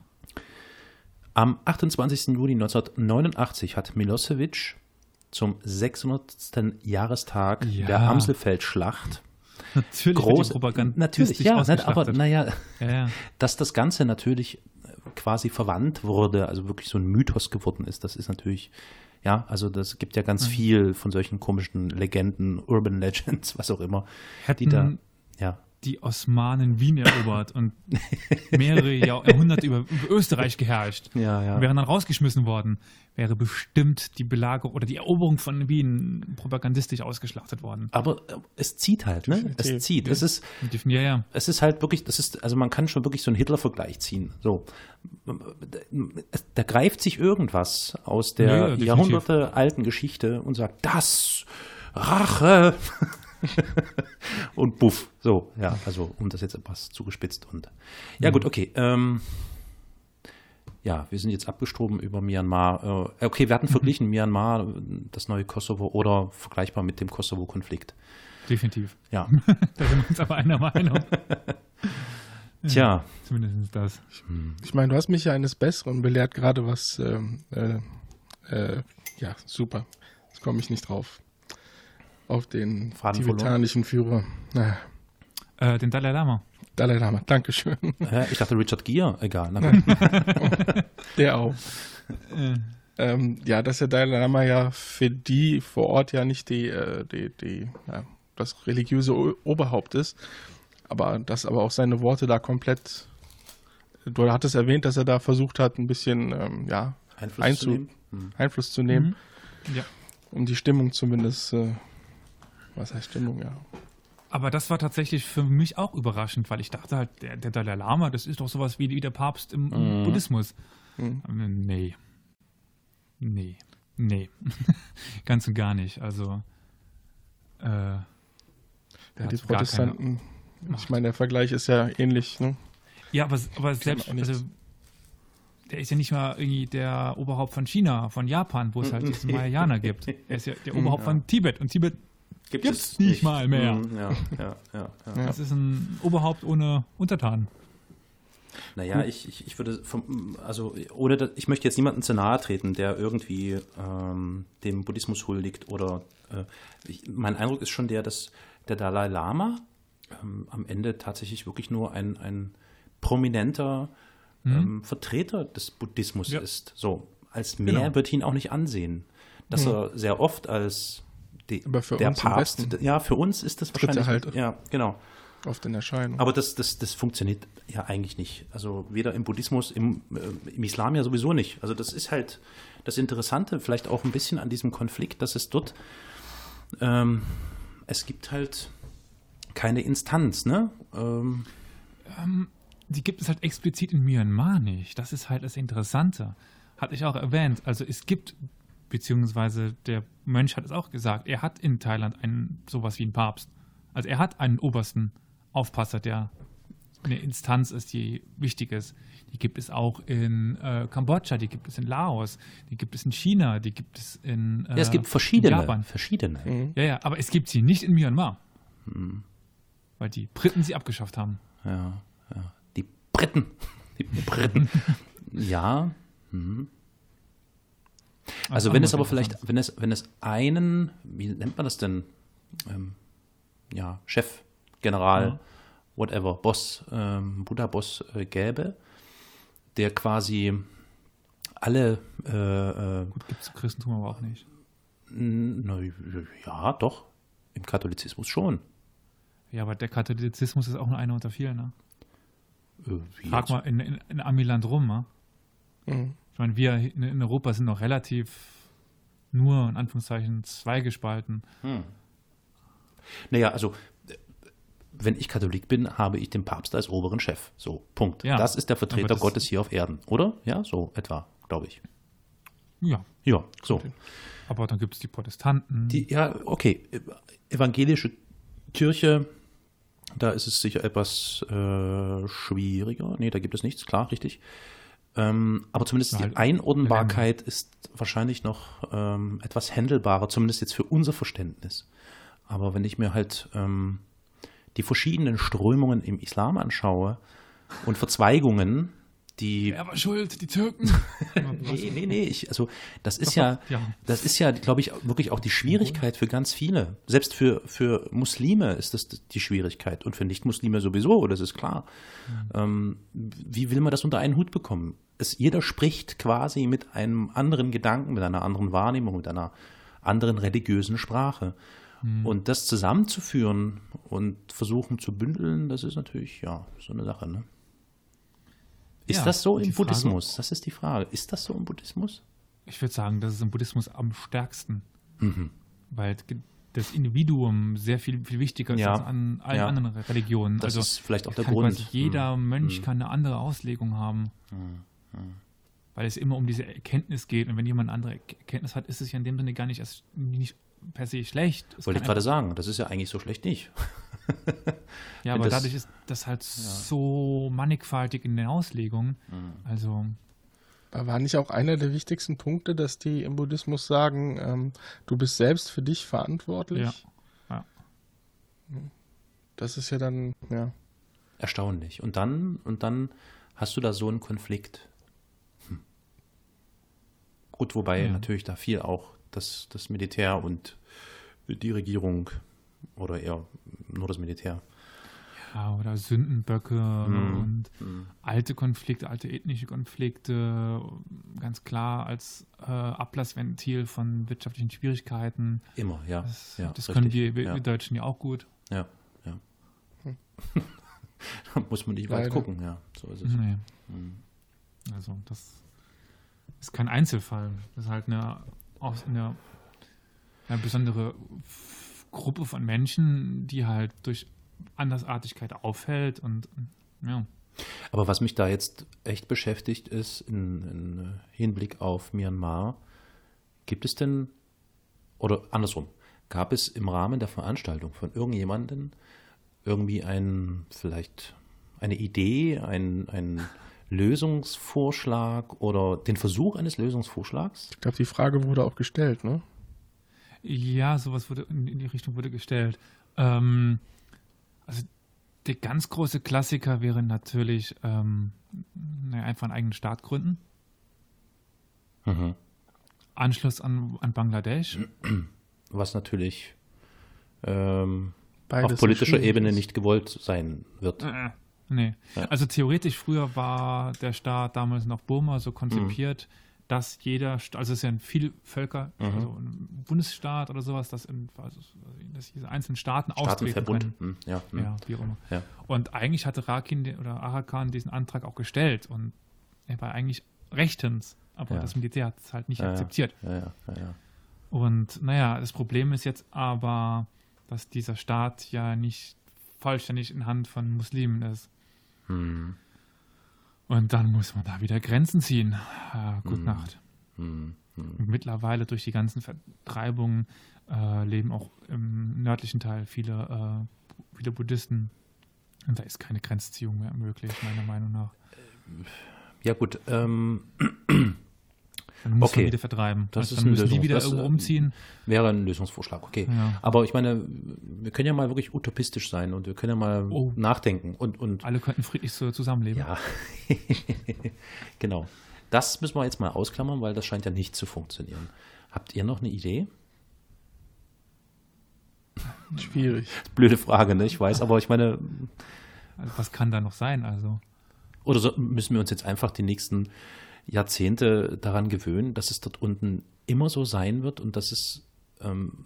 Am 28. Juli 1989 hat Milosevic zum 600. Jahrestag Ja. der Amselfeld-Schlacht [laughs] Natürlich groß, Propaganda natürlich, ja, aber naja, ja, ja. [laughs] dass das Ganze natürlich quasi verwandt wurde, also wirklich so ein Mythos geworden ist, das ist natürlich, ja, also das gibt ja Mhm. ganz viel von solchen komischen Legenden, Urban Legends, [laughs] was auch immer, die Hätten da, ja, die Osmanen Wien erobert und mehrere Jahr, Jahrhunderte über, über Österreich geherrscht. Ja, ja. Und wären dann rausgeschmissen worden, wäre bestimmt die Belagerung oder die Eroberung von Wien propagandistisch ausgeschlachtet worden. aber äh, es zieht halt, ne? Es Definitiv. zieht. Es ist, Ja, ja. es ist halt wirklich, das ist, also man kann schon wirklich so einen Hitler-Vergleich ziehen. So, Es- da greift sich irgendwas aus der Ja, ja. Jahrhunderte alten Geschichte und sagt, das Rache. [laughs] und buff. So, ja, also um das jetzt etwas zugespitzt und ja Mhm. gut, okay. Ähm, ja, wir sind jetzt abgestroben über Myanmar. Äh, okay, wir hatten verglichen Myanmar, das neue Kosovo oder vergleichbar mit dem Kosovo-Konflikt. Definitiv. Ja, [laughs] Da sind wir uns aber einer Meinung. [laughs] tja, Zumindest das. Ich meine, du hast mich ja eines Besseren belehrt, gerade was, ähm, äh, äh, ja, super. Jetzt komme ich nicht drauf. Auf den Faden verloren. tibetanischen Führer. Ah, Äh, den Dalai Lama. Dalai Lama, Dankeschön. Hä? ich dachte Richard Gere, egal. [laughs] Der auch. Äh, Ähm, ja, dass der Dalai Lama ja für die vor Ort ja nicht die, äh, die, die, ja, das religiöse O- Oberhaupt ist, aber dass aber auch seine Worte da komplett. Du hattest erwähnt, dass er da versucht hat, ein bisschen ähm, ja, Einfluss zu nehmen. Hm. Einfluss zu nehmen, ja. um die Stimmung zumindest. Äh, was heißt Stimmung, ja. Aber das war tatsächlich für mich auch überraschend, weil ich dachte halt, der, der Dalai Lama, das ist doch sowas wie, wie der Papst im, im Buddhismus. Mhm. Nee. Nee. Nee. [laughs] Ganz und gar nicht. Also, äh, Ja, die Protestanten. Ich meine, der Vergleich ist ja ähnlich, ne? Ja, aber, aber selbst, also, der ist ja nicht mal irgendwie der Oberhaupt von China, von Japan, wo es halt diese Mahayana gibt. Er ist ja der [laughs] Oberhaupt von Tibet und Tibet, Gibt Gibt's nicht mal mehr. Hm, Ja, ja, ja, ja. das ist ein Oberhaupt ohne Untertanen. Naja, ich, ich, ich würde, vom, also ohne, ich möchte jetzt niemandem zu nahe treten, der irgendwie ähm, dem Buddhismus huldigt oder äh, ich, mein Eindruck ist schon der, dass der Dalai Lama ähm, am Ende tatsächlich wirklich nur ein, ein prominenter ähm, Vertreter des Buddhismus Ja. ist. So, als mehr Genau. wird ihn auch nicht ansehen. Dass er sehr oft als die, Aber für der uns Papst, ja, für uns ist das tritt wahrscheinlich, halt- ja, genau. Oft in Erscheinung. Aber das, das, das funktioniert ja eigentlich nicht. Also weder im Buddhismus, im, äh, im Islam ja sowieso nicht. Also das ist halt das Interessante, vielleicht auch ein bisschen an diesem Konflikt, dass es dort, ähm, es gibt halt keine Instanz, ne? Ähm, die gibt es halt explizit in Myanmar nicht. Das ist halt das Interessante. Hatte ich auch erwähnt. Also es gibt beziehungsweise der Mönch hat es auch gesagt, er hat in Thailand einen sowas wie einen Papst. Also er hat einen obersten Aufpasser, der eine Instanz ist, die wichtig ist. Die gibt es auch in äh, Kambodscha, die gibt es in Laos, die gibt es in China, die gibt es in äh, Ja, es gibt verschiedene. Japan. Verschiedene. Ja, ja, aber es gibt sie nicht in Myanmar. Weil die Briten sie abgeschafft haben. Ja, ja. Die Briten. Die Briten. [laughs] ja. mhm. Also wenn es aber vielleicht, wenn es, wenn es einen, wie nennt man das denn? Ähm, ja, Chef, General, Ja. whatever, Boss, ähm, Buddha-Boss äh, gäbe, der quasi alle, äh, äh, Gut, gibt es im Christentum aber auch nicht. na, ja, doch, im Katholizismus schon. Ja, aber der Katholizismus ist auch nur einer unter vielen. Ne? Äh, wie Frag jetzt? mal in, in, in Amiland rum. Ne? Mhm. Ich meine, wir in, Europa sind noch relativ nur, in Anführungszeichen, zweigespalten. Naja, also wenn ich Katholik bin, habe ich den Papst als oberen Chef. So, Punkt. Ja, das ist der Vertreter Gottes hier auf Erden, oder? Ja, so etwa, glaube ich. Ja, Ja, so. aber dann gibt es die Protestanten. Die, ja, okay. Evangelische Kirche, da ist es sicher etwas äh, schwieriger. Nee, da gibt es nichts, klar, richtig. Ähm, aber zumindest die halt Einordnbarkeit ist wahrscheinlich noch ähm, etwas händelbarer, zumindest jetzt für unser Verständnis. Aber wenn ich mir halt ähm, die verschiedenen Strömungen im Islam anschaue und Verzweigungen, die Wer war schuld? Die Türken? [laughs] Nee, nee, nee. Ich, also das ist ja, Ja. das ist ja, glaube ich, wirklich auch die Schwierigkeit für ganz viele. Selbst für, für Muslime ist das die Schwierigkeit und für Nicht-Muslime sowieso, das ist klar. Ähm, wie will man das unter einen Hut bekommen? Es, jeder spricht quasi mit einem anderen Gedanken, mit einer anderen Wahrnehmung, mit einer anderen religiösen Sprache. Und das zusammenzuführen und versuchen zu bündeln, das ist natürlich, ja, so eine Sache, ne? Ist Ja, das so im Frage- Buddhismus? Das ist die Frage. Ist das so im Buddhismus? Ich würde sagen, das ist im Buddhismus am stärksten. Mhm. Weil das Individuum sehr viel, viel wichtiger Ja. ist als an allen Ja. anderen Religionen. Das also ist vielleicht auch der Grund. jeder Mönch Mhm. kann eine andere Auslegung haben. Weil es immer um diese Erkenntnis geht. Und wenn jemand eine andere Erkenntnis hat, ist es ja in dem Sinne gar nicht, erst, nicht per se schlecht. Es Wollte ich gerade sagen, das ist ja eigentlich so schlecht nicht. Ja, aber das- dadurch ist das halt so mannigfaltig in den Auslegungen. Mhm. Also, Da war nicht auch einer der wichtigsten Punkte, dass die im Buddhismus sagen, ähm, du bist selbst für dich verantwortlich? Ja. Ja. Das ist ja dann, ja. Erstaunlich. Und dann, und dann hast du da so einen Konflikt. Hm. Gut, wobei Ja. natürlich da viel auch das, das Militär und die Regierung oder eher nur das Militär. ja, oder Sündenböcke Mhm. und alte Konflikte, alte ethnische Konflikte, ganz klar als äh, Ablassventil von wirtschaftlichen Schwierigkeiten. Immer, ja. Das, ja das können wir, wir, ja. Deutschen ja auch gut. Ja, ja. da [laughs] muss man nicht weit Leider. gucken, ja. So ist es. Nee. Mhm. Also, das ist kein Einzelfall. Das ist halt eine, eine, eine besondere Gruppe von Menschen, die halt durch Andersartigkeit auffällt und ja. Aber was mich da jetzt echt beschäftigt, ist in, in Hinblick auf Myanmar, gibt es denn, oder andersrum, gab es im Rahmen der Veranstaltung von irgendjemandem irgendwie ein, vielleicht eine Idee, ein, ein Lösungsvorschlag oder den Versuch eines Lösungsvorschlags? Ich glaube, die Frage wurde auch gestellt, ne? Ja, sowas wurde in in die Richtung wurde gestellt. Ähm, also der ganz große Klassiker wäre natürlich ähm, naja, einfach einen eigenen Staat gründen. Mhm. Anschluss an, an Bangladesch. Was natürlich ähm, auf politischer Ebene ist. nicht gewollt sein wird. Äh, nee. Ja. Also theoretisch früher war der Staat damals noch Burma so konzipiert, Mhm. Dass jeder, also es ist ja ein Vielvölker, also ein Bundesstaat oder sowas, dass, in, also, dass diese einzelnen Staaten austreten können. Hm, Ja, hm. Ja, wie auch immer. Ja. Und eigentlich hatte Rakin oder Arakan diesen Antrag auch gestellt und er war eigentlich rechtens, aber Ja. das Militär hat es halt nicht akzeptiert. Ja, ja, ja. Und naja, das Problem ist jetzt aber, dass dieser Staat ja nicht vollständig in Hand von Muslimen ist. Hm. Und dann muss man da wieder Grenzen ziehen. Äh, gute Mhm. Nacht. Hm. Und mittlerweile durch die ganzen Vertreibungen äh, leben auch im nördlichen Teil viele, äh, viele Buddhisten. Und da ist keine Grenzziehung mehr möglich, meiner Meinung nach. Ja, gut. Ähm, [clears throat] Dann muss Okay. wieder vertreiben. Das Also ist dann müssen die wieder Das, irgendwo äh, umziehen. wäre ein Lösungsvorschlag, okay. Ja. Aber ich meine, wir können ja mal wirklich utopistisch sein und wir können ja mal Oh. nachdenken und, und Alle könnten friedlich so zusammenleben. ja, [laughs] genau. Das müssen wir jetzt mal ausklammern, weil das scheint ja nicht zu funktionieren. Habt ihr noch eine Idee? Schwierig. Blöde Frage, ne? Ich weiß, aber ich meine, Also was kann da noch sein? Also oder so, müssen wir uns jetzt einfach die nächsten Jahrzehnte daran gewöhnen, dass es dort unten immer so sein wird und dass es ähm,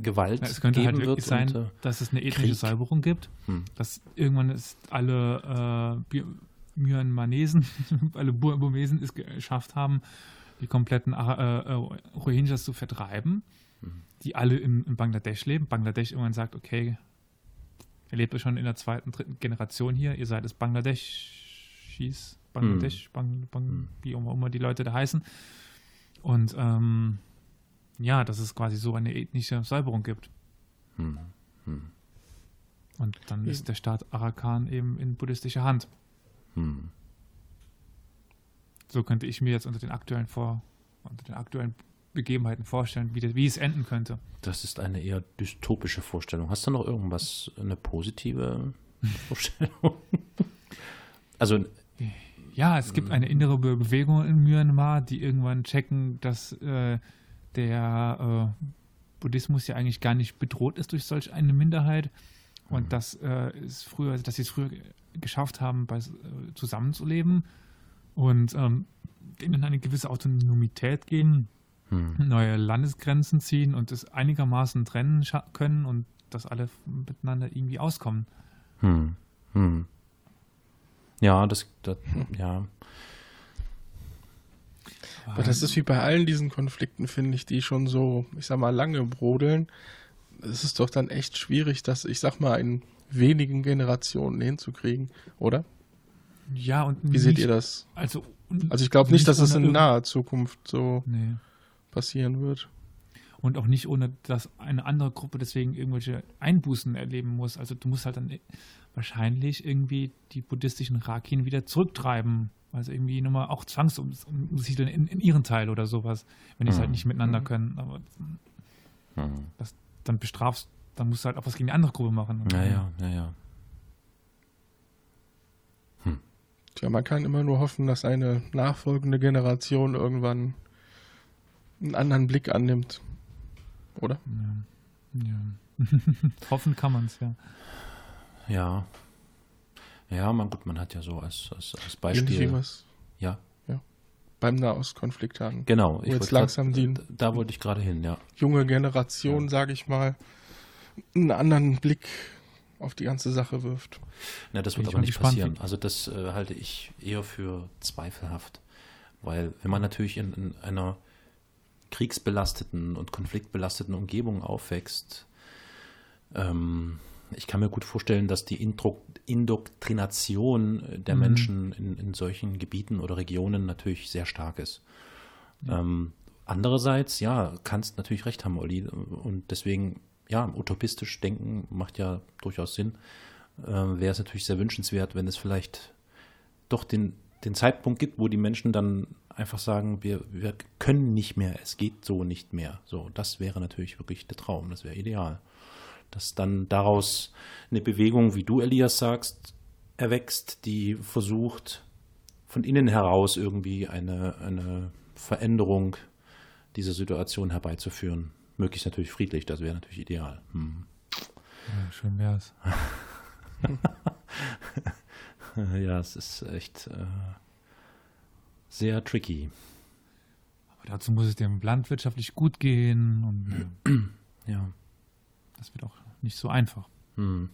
Gewalt Ja, es könnte geben halt wirklich wird. sein, und, äh, dass es eine ethnische Krieg. Säuberung gibt, Hm. dass irgendwann ist alle äh, Myanmaresen, [laughs] alle Bur- Burmesen es geschafft haben, die kompletten äh, äh, Rohingyas zu vertreiben, Hm. die alle in, in Bangladesch leben. Bangladesch irgendwann sagt, okay, ihr lebt ja schon in der zweiten, dritten Generation hier, ihr seid es Bangladeschis, Bangladesch, Bang, Bang, wie auch immer die Leute da heißen. Und ähm, ja, dass es quasi so eine ethnische Säuberung gibt. hm, hm, Und dann Ja. ist der Staat Arakan eben in buddhistischer Hand. hm. So könnte ich mir jetzt unter den aktuellen vor, unter den aktuellen Begebenheiten vorstellen, wie, das, wie es enden könnte. Das ist eine eher dystopische Vorstellung. Hast du noch irgendwas, eine positive [laughs] Vorstellung? also, Ja, es gibt eine innere Be Bewegung in Myanmar, die irgendwann checken, dass äh, der äh, Buddhismus ja eigentlich gar nicht bedroht ist durch solch eine Minderheit. Und dass äh, es früher, dass sie es früher ge- geschafft haben, bei, äh, zusammenzuleben und ähm, denen eine gewisse Autonomität geben, hm, neue Landesgrenzen ziehen und es einigermaßen trennen können und dass alle miteinander irgendwie auskommen. hm, hm. Ja, das, das ja. Aber das ist wie bei allen diesen Konflikten, finde ich, die schon so, ich sag mal, lange brodeln. Es ist doch dann echt schwierig, das, ich sag mal, in wenigen Generationen hinzukriegen, oder? ja, und Wie seht nicht- ihr das? Also, Also ich glaube nicht, dass es in naher Zukunft so Nee. passieren wird. Und auch nicht ohne, dass eine andere Gruppe deswegen irgendwelche Einbußen erleben muss. Also du musst halt dann wahrscheinlich irgendwie die buddhistischen Rakin wieder zurücktreiben. Also irgendwie nochmal auch zwangsumsiedeln in, in ihren Teil oder sowas, wenn die es Mhm. halt nicht miteinander können. Aber Hm. das, dann bestrafst, dann musst du halt auch was gegen die andere Gruppe machen. Und Ja, ja, ja, ja. Tja, man kann immer nur hoffen, dass eine nachfolgende Generation irgendwann einen anderen Blick annimmt. Oder? Ja. [laughs] Hoffen kann man es, ja. Ja. Ja, man, gut, man hat ja so als, als, als Beispiel. wir es Ja, beim Nahostkonflikt hatten. genau. Ich jetzt langsam die grad, da wollte ich gerade hin, ja. junge Generation, sage ich mal, einen anderen Blick auf die ganze Sache wirft. Na, das Bin wird aber nicht gespannt, passieren. Also das äh, halte ich eher für zweifelhaft. Weil wenn man natürlich in, in einer kriegsbelasteten und konfliktbelasteten Umgebung aufwächst, ähm, ich kann mir gut vorstellen, dass die Indoktrination äh, der Mhm. Menschen in, in solchen Gebieten oder Regionen natürlich sehr stark ist. Ähm, andererseits, ja, kannst natürlich recht haben, Olli. Und deswegen, ja, utopistisch denken macht ja durchaus Sinn. Ähm, Wäre es natürlich sehr wünschenswert, wenn es vielleicht doch den, den Zeitpunkt gibt, wo die Menschen dann einfach sagen, wir, wir können nicht mehr, es geht so nicht mehr. So, das wäre natürlich wirklich der Traum, das wäre ideal. Dass dann daraus eine Bewegung, wie du, Elias, sagst, erwächst, die versucht, von innen heraus irgendwie eine, eine Veränderung dieser Situation herbeizuführen. Möglichst natürlich friedlich, das wäre natürlich ideal. Hm. ja schön wär's. [laughs] Ja, es ist echt äh, sehr tricky. Aber dazu muss es dem Land wirtschaftlich gut gehen und Ja. Das wird auch nicht so einfach. Hm.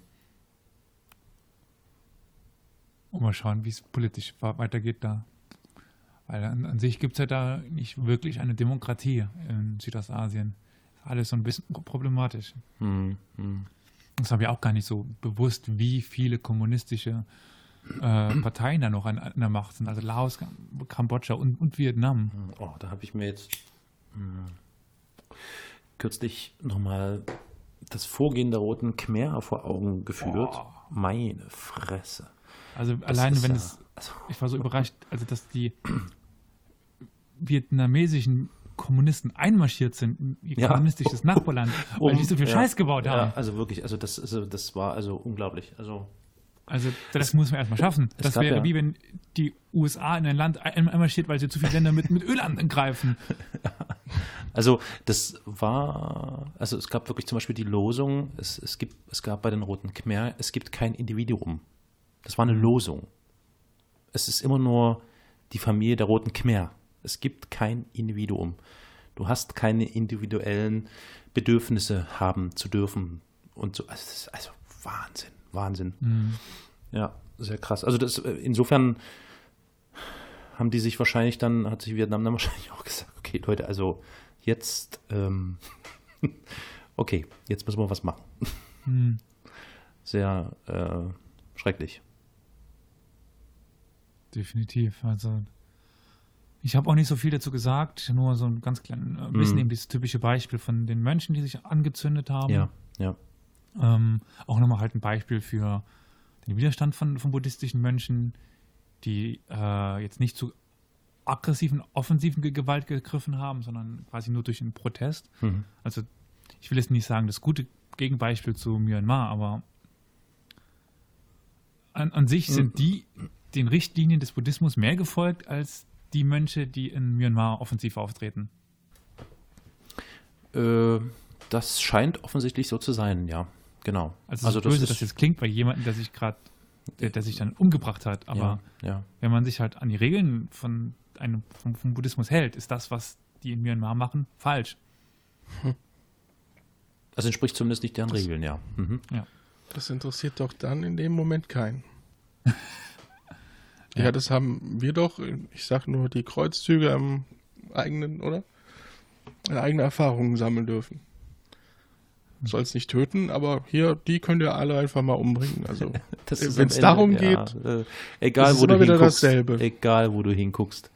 Und mal schauen, wie es politisch weitergeht da. Weil an, an sich gibt es ja da nicht wirklich eine Demokratie in Südostasien. Alles so ein bisschen problematisch. Hm. Hm. Das habe ich auch gar nicht so bewusst, wie viele kommunistische äh, Parteien da noch an, an, der Macht sind, also Laos, Kambodscha und, und Vietnam. Oh, da habe ich mir jetzt mh, kürzlich nochmal das Vorgehen der Roten Khmer vor Augen geführt. Oh. Meine Fresse. Also das alleine, wenn ja, es, also, ich war so überrascht, also dass die vietnamesischen Kommunisten einmarschiert sind in ihr ja. kommunistisches Nachbarland, um, weil die so viel ja, Scheiß gebaut haben. Ja, also wirklich, also das, also das war also unglaublich. Also also das es, muss man erstmal schaffen. Das wäre ja. wie wenn die USA in ein Land einmarschiert, weil sie zu viele Länder mit, mit Öl angreifen. [laughs] Also das war, also es gab wirklich zum Beispiel die Losung, es, es, gibt, es gab bei den Roten Khmer, es gibt kein Individuum. Das war eine. Losung. Es ist immer nur die Familie der Roten Khmer. Es gibt kein Individuum. Du hast keine individuellen Bedürfnisse haben zu dürfen und so. Also, also Wahnsinn. Wahnsinn. Mhm. Ja, sehr krass. Also das, äh, insofern haben die sich wahrscheinlich dann, hat sich Vietnam dann [laughs] wahrscheinlich auch gesagt, okay, Leute, also jetzt, ähm, [laughs] okay, jetzt müssen wir was machen. Mhm. Sehr äh, schrecklich. Definitiv. Also ich habe auch nicht so viel dazu gesagt, nur so ein ganz kleines äh, bisschen mhm. eben dieses typische Beispiel von den Mönchen, die sich angezündet haben. Ja, ja. Ähm, auch nochmal halt ein Beispiel für den Widerstand von, von buddhistischen Mönchen, die äh, jetzt nicht zu aggressiven, offensiven Gewalt gegriffen haben, sondern quasi nur durch einen Protest. Mhm. Also ich will jetzt nicht sagen, das gute Gegenbeispiel zu Myanmar, aber an, an sich mhm. sind die den Richtlinien des Buddhismus mehr gefolgt als die Mönche, die in Myanmar offensiv auftreten. Äh, das scheint offensichtlich so zu sein, ja genau. Also, also so böse, das, das jetzt klingt bei jemandem, der sich gerade, der, der, sich dann umgebracht hat, aber ja, ja. wenn man sich halt an die Regeln von einem vom, vom, Buddhismus hält, ist das, was die in Myanmar machen, falsch. Hm. Das entspricht zumindest nicht deren das, Regeln, ja. Mhm. ja. Das interessiert doch dann in dem Moment keinen. [laughs] ja. ja, das haben wir doch, ich sag nur, die Kreuzzüge am eigenen, oder? Eine eigene Erfahrungen sammeln dürfen soll es nicht töten, aber hier, die könnt ihr alle einfach mal umbringen. Also, [laughs] wenn es darum ja, geht, äh, egal wo du hinguckst, dasselbe. egal wo du hinguckst.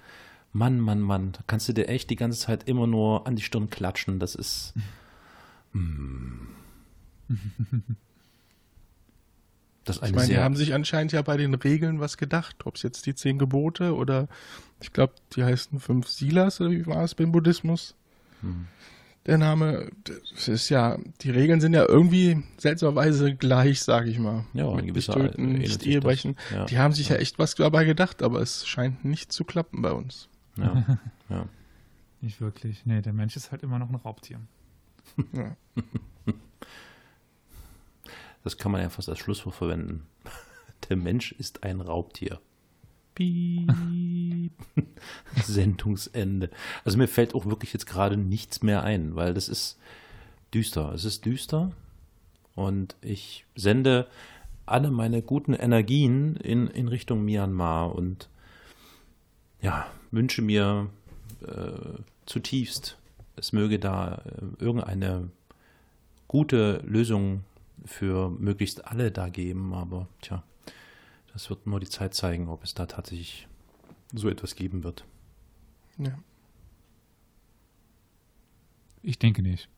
Mann, Mann, Mann, da kannst du dir echt die ganze Zeit immer nur an die Stirn klatschen. Das ist. Mm. Das ich meine, die haben sich anscheinend ja bei den Regeln was gedacht. Ob es jetzt die zehn Gebote oder ich glaube, die heißen fünf Silas oder wie war es beim Buddhismus? Hm der Name. Das ist ja, die Regeln sind ja irgendwie seltsamerweise gleich, sage ich mal. Ja, mit nicht töten, nicht Ehebrechen. Ja. Die haben sich ja. ja echt was dabei gedacht, aber es scheint nicht zu klappen bei uns. Ja, ja. Nicht wirklich. Nee, der Mensch ist halt immer noch ein Raubtier. Ja. Das kann man ja fast als Schlusswort verwenden. [laughs] Der Mensch ist ein Raubtier. Piep. [laughs] Sendungsende. Also mir fällt auch wirklich jetzt gerade nichts mehr ein, weil das ist düster. Es ist düster und ich sende alle meine guten Energien in, in Richtung Myanmar und ja, wünsche mir äh, zutiefst, es möge da äh, irgendeine gute Lösung für möglichst alle da geben, aber tja, das wird nur die Zeit zeigen, ob es da tatsächlich so etwas geben wird. Ja. Ich denke nicht.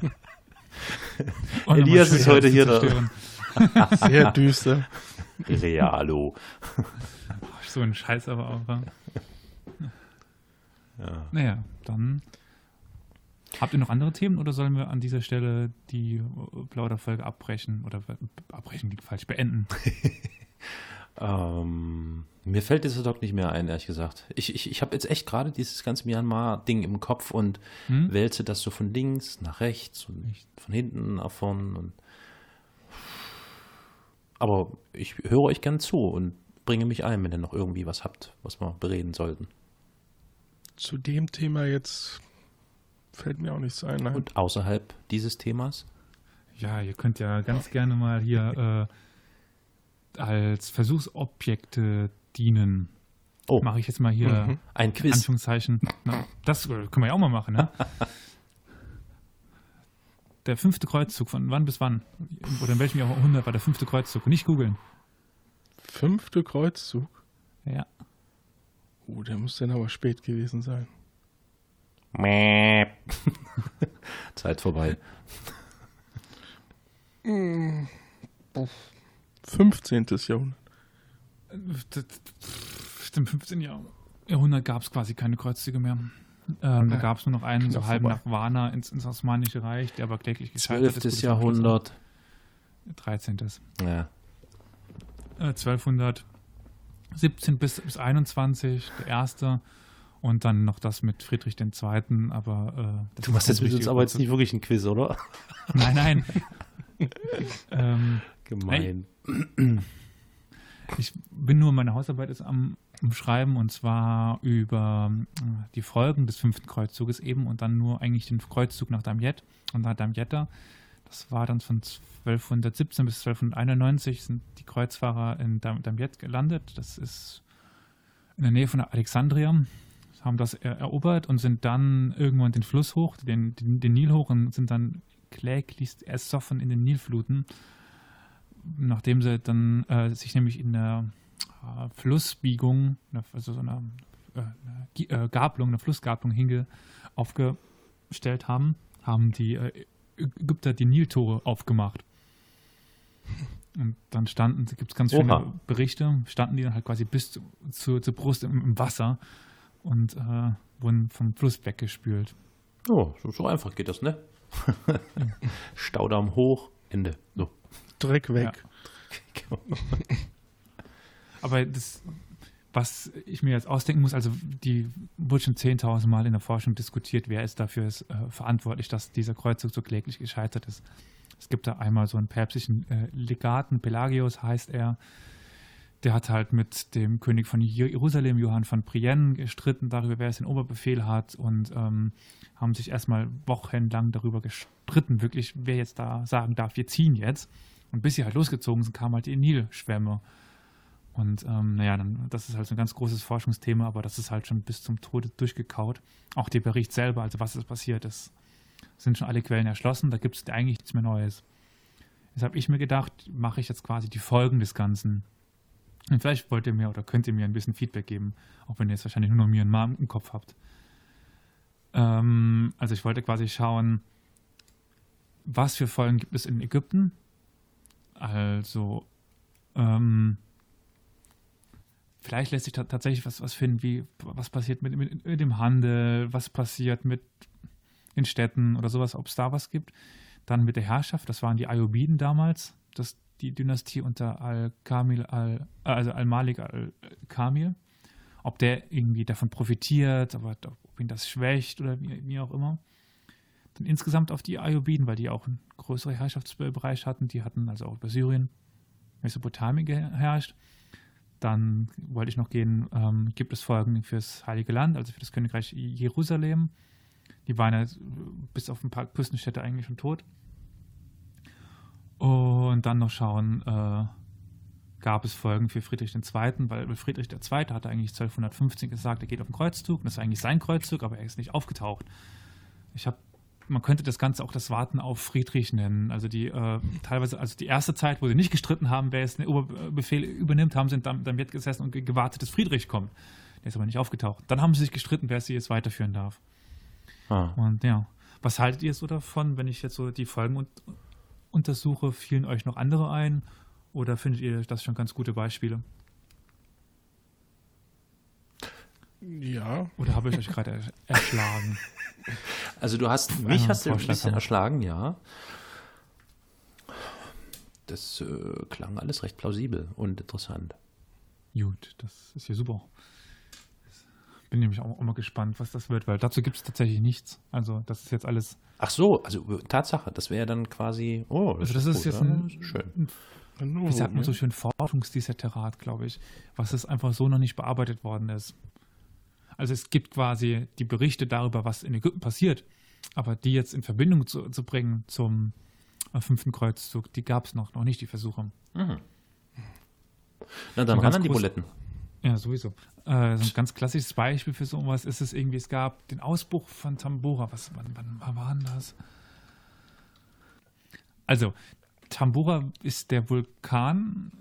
[laughs] Elias ist heute hier da. Sehr düster. [laughs] Realo. so ein Scheiß aber auch. [laughs] Ja. Naja, dann Habt ihr noch andere Themen oder sollen wir an dieser Stelle die Plauderfolge abbrechen oder abbrechen liegt falsch, beenden? [laughs] ähm, mir fällt dieser Doc nicht mehr ein, ehrlich gesagt. Ich, ich, ich habe jetzt echt gerade dieses ganze Myanmar-Ding im Kopf und hm? wälze das so von links nach rechts und von hinten nach vorn. Und Aber ich höre euch gern zu und bringe mich ein, wenn ihr noch irgendwie was habt, was wir bereden sollten. Zu dem Thema jetzt Fällt mir auch nichts ein. Nein. Und außerhalb dieses Themas? Ja, ihr könnt ja ganz gerne mal hier äh, als Versuchsobjekte dienen. Oh. Mache ich jetzt mal hier mhm. ein Quiz. Anführungszeichen. Na, das können wir ja auch mal machen, ne? [laughs] der fünfte Kreuzzug, von wann bis wann? Oder in welchem Jahrhundert war der fünfte Kreuzzug? Nicht googeln. fünfte Kreuzzug? Ja. Oh, der muss dann aber spät gewesen sein. [laughs] Zeit vorbei. 15. Jahrhundert. Im 15. Jahrhundert gab es quasi keine Kreuzzüge mehr. Ähm, da gab es nur noch einen, so halb nach Varna ins, ins Osmanische Reich, der aber kläglich gescheitert 12. ist. Jahrhundert. 13. Ja. Äh, 1217 bis, bis 21, der erste. Und dann noch das mit Friedrich II. Aber äh, du machst jetzt mit uns aber jetzt nicht wirklich ein Quiz, oder? Nein, nein. [laughs] ähm, Gemein. Ich bin nur meine Hausarbeit ist am, am, Schreiben und zwar über äh, die Folgen des fünften Kreuzzuges eben und dann nur eigentlich den Kreuzzug nach Damiette und nach Damietta. Das war dann von 1217 bis 1291 sind die Kreuzfahrer in Dam Damiette gelandet. Das ist in der Nähe von Alexandria haben das erobert und sind dann irgendwann den Fluss hoch, den, den, den Nil hoch und sind dann kläglichst ersoffen in den Nilfluten nachdem sie dann äh, sich nämlich in der äh, Flussbiegung, also so einer äh, äh, Gabelung, eine Flussgabelung hinge aufgestellt haben, haben die äh, Ägypter die Niltore aufgemacht. [laughs] Und dann standen, gibt es ganz Oha. schöne Berichte, standen die dann halt quasi bis zu, zu, zur Brust im, im Wasser und äh, wurden vom Fluss weggespült. Oh, so, so einfach geht das, ne? [laughs] Staudamm hoch, Ende. So. Dreck weg. Ja. [laughs] Aber das, was ich mir jetzt ausdenken muss, also die wurde schon 10.000 Mal in der Forschung diskutiert, wer ist dafür ist, äh, verantwortlich, dass dieser Kreuzzug so kläglich gescheitert ist. Es gibt da einmal so einen päpstlichen äh, Legaten, Pelagius heißt er, der hat halt mit dem König von Jerusalem, Johann von Brienne, gestritten darüber, wer es den Oberbefehl hat und ähm, haben sich erstmal wochenlang darüber gestritten, wirklich, wer jetzt da sagen darf, wir ziehen jetzt. Und bis sie halt losgezogen sind, kamen halt die Nilschwämme. Und ähm, naja, dann, das ist halt so ein ganz großes Forschungsthema, aber das ist halt schon bis zum Tode durchgekaut. Auch der Bericht selber, also was ist passiert ist, sind schon alle Quellen erschlossen, da gibt es eigentlich nichts mehr Neues. Jetzt habe ich mir gedacht, mache ich jetzt quasi die Folgen des Ganzen. Und vielleicht wollt ihr mir oder könnt ihr mir ein bisschen Feedback geben, auch wenn ihr jetzt wahrscheinlich nur noch mir einen Namen im Kopf habt. Ähm, also ich wollte quasi schauen, was für Folgen gibt es in Ägypten, also, ähm, vielleicht lässt sich tatsächlich was, was finden, wie was passiert mit, mit, mit, dem Handel, was passiert mit den Städten oder sowas, ob es da was gibt. Dann mit der Herrschaft, das waren die Ayubiden damals, das, die Dynastie unter Al-Kamil, Al, also Al-Malik Al-Kamil. Ob der irgendwie davon profitiert, ob, ob ihn das schwächt oder wie, wie auch immer dann insgesamt auf die Ayubiden, weil die auch einen größeren Herrschaftsbereich hatten. Die hatten also auch über Syrien, Mesopotamien geherrscht. Dann wollte ich noch gehen, ähm, gibt es Folgen fürs Heilige Land, also für das Königreich Jerusalem. Die waren ja bis auf ein paar Küstenstädte eigentlich schon tot. Und dann noch schauen, äh, gab es Folgen für Friedrich II., weil Friedrich II. hatte eigentlich 1215 gesagt, er geht auf den Kreuzzug. Und das ist eigentlich sein Kreuzzug, aber er ist nicht aufgetaucht. Ich habe man könnte das Ganze auch das Warten auf Friedrich nennen. Also die äh, teilweise, also die erste Zeit, wo sie nicht gestritten haben, wer jetzt den Oberbefehl übernimmt, haben sie dann, dann wird gesessen und gewartet, dass Friedrich kommt. Der ist aber nicht aufgetaucht. Dann haben sie sich gestritten, wer sie jetzt weiterführen darf. Ah. Und ja, was haltet ihr so davon, wenn ich jetzt so die Folgen un untersuche? Fielen euch noch andere ein? Oder findet ihr das schon ganz gute Beispiele? Ja. Oder habe ich euch gerade erschlagen? [laughs] Also du hast mich hast du ein bisschen erschlagen, ja. Das äh, klang alles recht plausibel und interessant. Gut, das ist ja super. Bin nämlich auch immer gespannt, was das wird, weil dazu gibt es tatsächlich nichts. Also das ist jetzt alles. Ach so, also Tatsache, das wäre dann quasi. Oh, das also das ist, ist jetzt ein, ein, schön. Ein, wie sagt man so schön, Forschungsdisserterat, glaube ich, was es einfach so noch nicht bearbeitet worden ist. Also es gibt quasi die Berichte darüber, was in Ägypten passiert, aber die jetzt in Verbindung zu, zu bringen zum äh, fünften Kreuzzug, die gab es noch, noch nicht, die Versuche. Mhm. Na dann ran an die Buletten. Ja, sowieso. Äh, so ein ganz klassisches Beispiel für sowas ist es irgendwie, es gab den Ausbruch von Tambora. Was, wann, wann, wann war denn das? Also, Tambora ist der Vulkan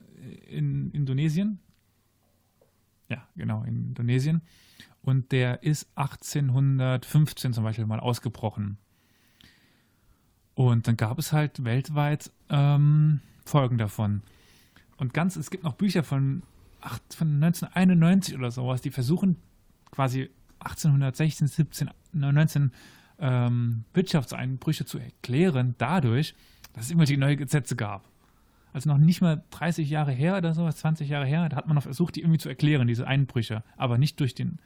in Indonesien. Ja, genau, in Indonesien. Und der ist 1815 zum Beispiel mal ausgebrochen. Und dann gab es halt weltweit ähm, Folgen davon. Und ganz, es gibt noch Bücher von, ach, von 1991 oder sowas, die versuchen quasi 1816, 17, 19 ähm, Wirtschaftseinbrüche zu erklären, dadurch, dass es irgendwelche neue Gesetze gab. Also noch nicht mal 30 Jahre her oder sowas, 20 Jahre her, da hat man noch versucht, die irgendwie zu erklären, diese Einbrüche. Aber nicht durch, den,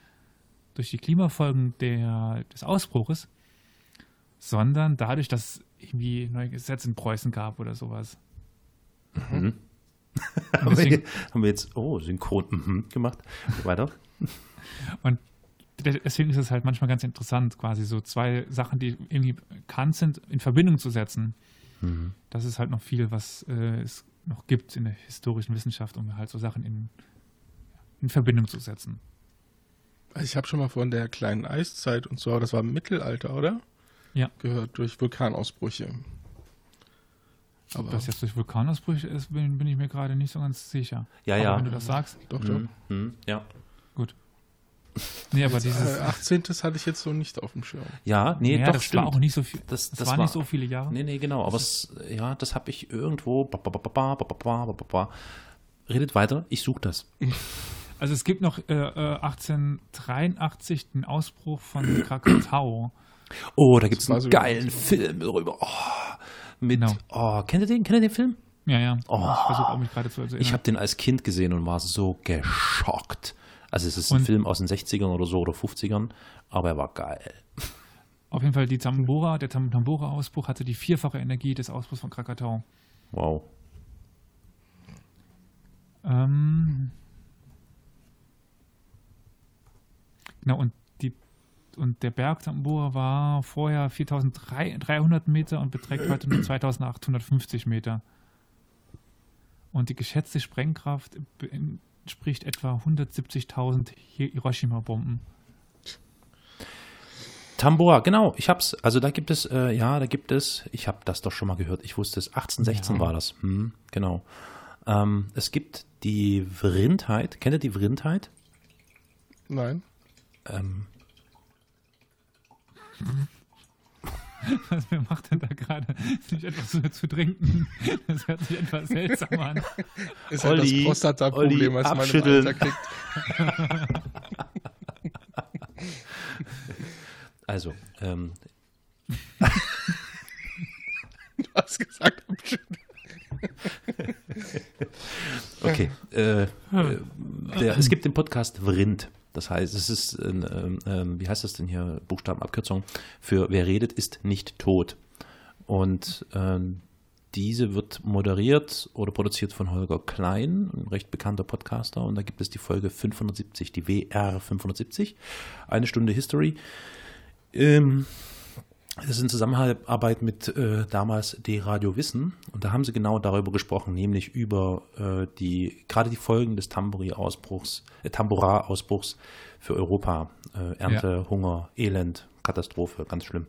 durch die Klimafolgen der, des Ausbruches, sondern dadurch, dass es irgendwie neue Gesetze in Preußen gab oder sowas. Mhm. haben, [laughs] wir, haben, wir, jetzt, oh, synchron mhm, gemacht. Weiter. [laughs] Und deswegen ist es halt manchmal ganz interessant, quasi so zwei Sachen, die irgendwie bekannt sind, in Verbindung zu setzen. Mhm. Das ist halt noch viel, was äh, es noch gibt in der historischen Wissenschaft, um halt so Sachen in, in Verbindung zu setzen. Also ich habe schon mal von der kleinen Eiszeit und so, das war im Mittelalter, oder? Ja. Gehört durch Vulkanausbrüche. Aber Ob das jetzt durch Vulkanausbrüche ist, bin, bin ich mir gerade nicht so ganz sicher. Ja, aber ja. Wenn du das sagst. Doch, doch. Mhm. Ja. Gut. Nee, aber dieses 18. Äh, hatte ich jetzt so nicht auf dem Schirm. Ja, nee, ja, doch, das stimmt. war auch nicht so viel. Das, das, das war, war, nicht so viele Jahre. Nee, nee, genau. Aber es, ja, das habe ich irgendwo. Redet weiter, ich suche das. Also es gibt noch äh, 1883 den Ausbruch von [clears throat] Krakatau. Oh, da gibt es einen geilen Film darüber. Oh, mit, genau. oh, kennt ihr den? Kennt ihr den Film? Ja, ja. Oh, ich versuche auch mich gerade zu erinnern. Ich habe den als Kind gesehen und war so geschockt. Also es ist ein und Film aus den 60ern oder so oder 50ern, aber er war geil. Auf jeden Fall die Tambora, der Tambora-Ausbruch hatte die vierfache Energie des Ausbruchs von Krakatau. Wow. Ähm, genau, und, die, und der Berg Tambora war vorher 4300 Meter und beträgt heute nur 2850 Meter. Und die geschätzte Sprengkraft entspricht etwa 170.000 Hiroshima-Bomben. Tambora, genau, ich hab's. Also da gibt es, äh, ja, da gibt es, ich habe das doch schon mal gehört, ich wusste es, 1816 ja. war das, hm, genau. Ähm, es gibt die Vrindheit, kennt ihr die Vrindheit? Nein. Ähm. [laughs] Was macht denn da gerade? Nicht etwas zu, zu, trinken? [laughs] Das hört sich etwas seltsam an. [laughs] Ist halt Olli, das Prostata-Problem, was man im Alter kriegt. Also, ähm. du hast gesagt, abschütteln. okay. Äh, äh, der, es gibt den Podcast Vrind. Das heißt, es ist, ähm, ähm, wie heißt das denn hier, Buchstabenabkürzung, für wer redet, ist nicht tot. Und ähm, diese wird moderiert oder produziert von Holger Klein, ein recht bekannter Podcaster. Und da gibt es die Folge 570, die WR 570, eine Stunde History. Ähm, das ist in Zusammenarbeit mit äh, damals D-Radio Wissen und da haben sie genau darüber gesprochen, nämlich über äh, die gerade die Folgen des Tambori-Ausbruchs, äh, Tambora-Ausbruchs für Europa. Äh, Ernte, ja. Hunger, Elend, Katastrophe, ganz schlimm.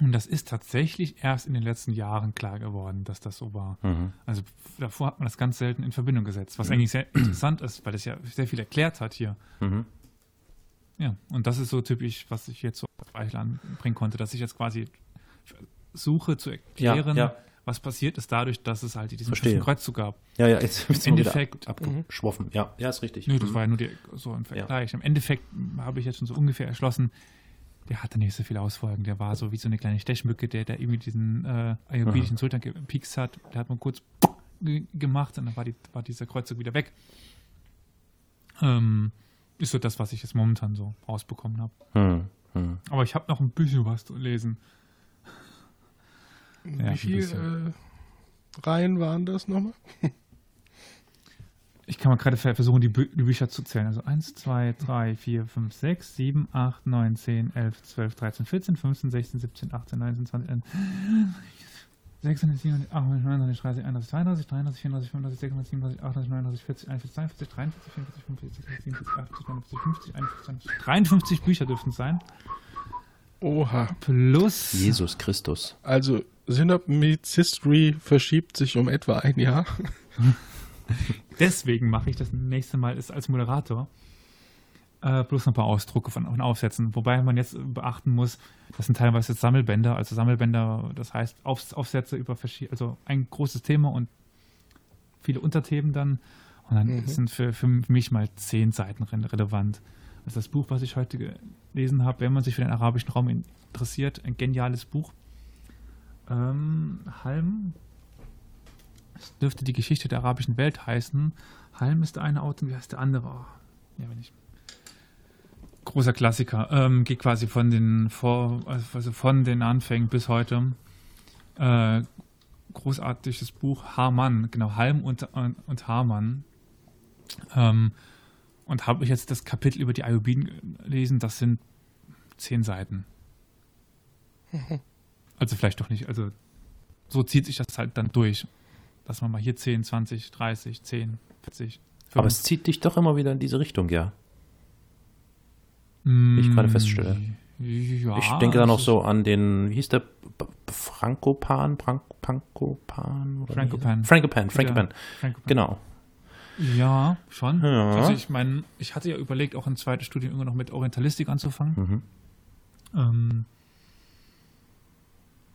Und das ist tatsächlich erst in den letzten Jahren klar geworden, dass das so war. Mhm. Also davor hat man das ganz selten in Verbindung gesetzt, was mhm. eigentlich sehr interessant ist, weil es ja sehr viel erklärt hat hier. Mhm. Ja, und das ist so typisch, was ich jetzt so auf Eichel anbringen konnte, dass ich jetzt quasi suche zu erklären, ja, ja. was passiert ist dadurch, dass es halt diesen. Kreuzzug gab. Ja, ja, jetzt Im Endeffekt abgeschwoffen. Ja, ja, ist richtig. Nö, das mhm. war ja nur die, so ein Vergleich. Ja. Im Endeffekt habe ich jetzt schon so ungefähr erschlossen, der hatte nicht so viele Ausfolgen. Der war so wie so eine kleine Stechmücke, der, der irgendwie diesen äh, ayurvedischen Sultan gepiekst hat. Der hat man kurz gemacht und dann war, die, war dieser Kreuzzug wieder weg. Ähm, ist so das, was ich jetzt momentan so rausbekommen habe. Hm, hm. Aber ich habe noch ein bisschen was zu lesen. Wie ja, viele äh, Reihen waren das nochmal? [laughs] ich kann mal gerade versuchen, die, Bü die, Bücher zu zählen. Also 1, 2, 3, 4, 5, 6, 7, 8, 9, 10, 11, 12, 13, 14, 15, 16, 17, 18, 19, 20, 600, 700, 800, 900, 30, 31, 32, 33, 34, 35, 36, 37, 38, 39, 40, 41, 42, 43, 44, 45, 46, 47, 48, 50, 51, 53 Bücher dürften es sein. Oha. Plus. Jesus Christus. Also, Synop Meets History verschiebt sich um etwa ein Jahr. [laughs] Deswegen mache ich das nächste Mal ist als Moderator. Äh, bloß noch ein paar Ausdrucke von, von Aufsätzen. Wobei man jetzt beachten muss, das sind teilweise Sammelbänder. Also Sammelbänder, das heißt Auf, Aufsätze über verschiedene, also ein großes Thema und viele Unterthemen dann. Und dann mhm. sind für, für mich mal zehn Seiten relevant. Also das Buch, was ich heute gelesen habe, wenn man sich für den arabischen Raum interessiert, ein geniales Buch. Ähm, Halm, es dürfte die Geschichte der arabischen Welt heißen. Halm ist der eine Autor, wie heißt der andere? Oh, ja, wenn ich. Großer Klassiker. Ähm, geht quasi von den Vor, also von den Anfängen bis heute. Äh, großartiges Buch Hamann, genau, Halm und, und, und Hamann. Ähm, und habe ich jetzt das Kapitel über die Ayubiden gelesen, das sind zehn Seiten. [laughs] Also vielleicht doch nicht, also so zieht sich das halt dann durch dass man mal hier 10, 20, 30, 10, 40. 5. Aber es zieht dich doch immer wieder in diese Richtung, ja. Wie ich gerade feststelle. Ja, ich denke da noch so an den, wie hieß der? Frankopan? Frankopan? Frankopan. Frankopan, Frankopan. Genau. Ja, schon. Ja. Also ich meine, ich hatte ja überlegt, auch ein zweites Studium immer noch mit Orientalistik anzufangen. Mhm. Ähm,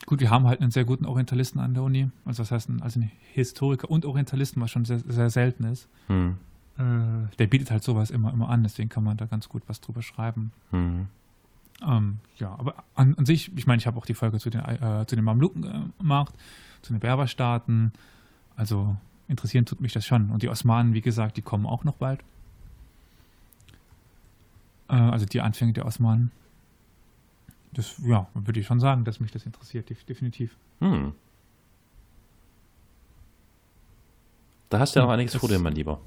Gut, wir haben halt einen sehr guten Orientalisten an der Uni. Also das heißt, ein, also ein Historiker und Orientalisten, was schon sehr, sehr selten ist. Hm. Äh, der bietet halt sowas immer, immer an, deswegen kann man da ganz gut was drüber schreiben. Hm. Ähm, ja, aber an, an, sich, ich meine, ich habe auch die Folge zu den, äh, zu den Mamluken gemacht, zu den Berberstaaten. Also interessieren tut mich das schon. Und die Osmanen, wie gesagt, die kommen auch noch bald. Äh, also die Anfänge der Osmanen das, ja, würde ich schon sagen, dass mich das interessiert, definitiv. Hm. Da hast du ja auch einiges vor dir, mein Lieber.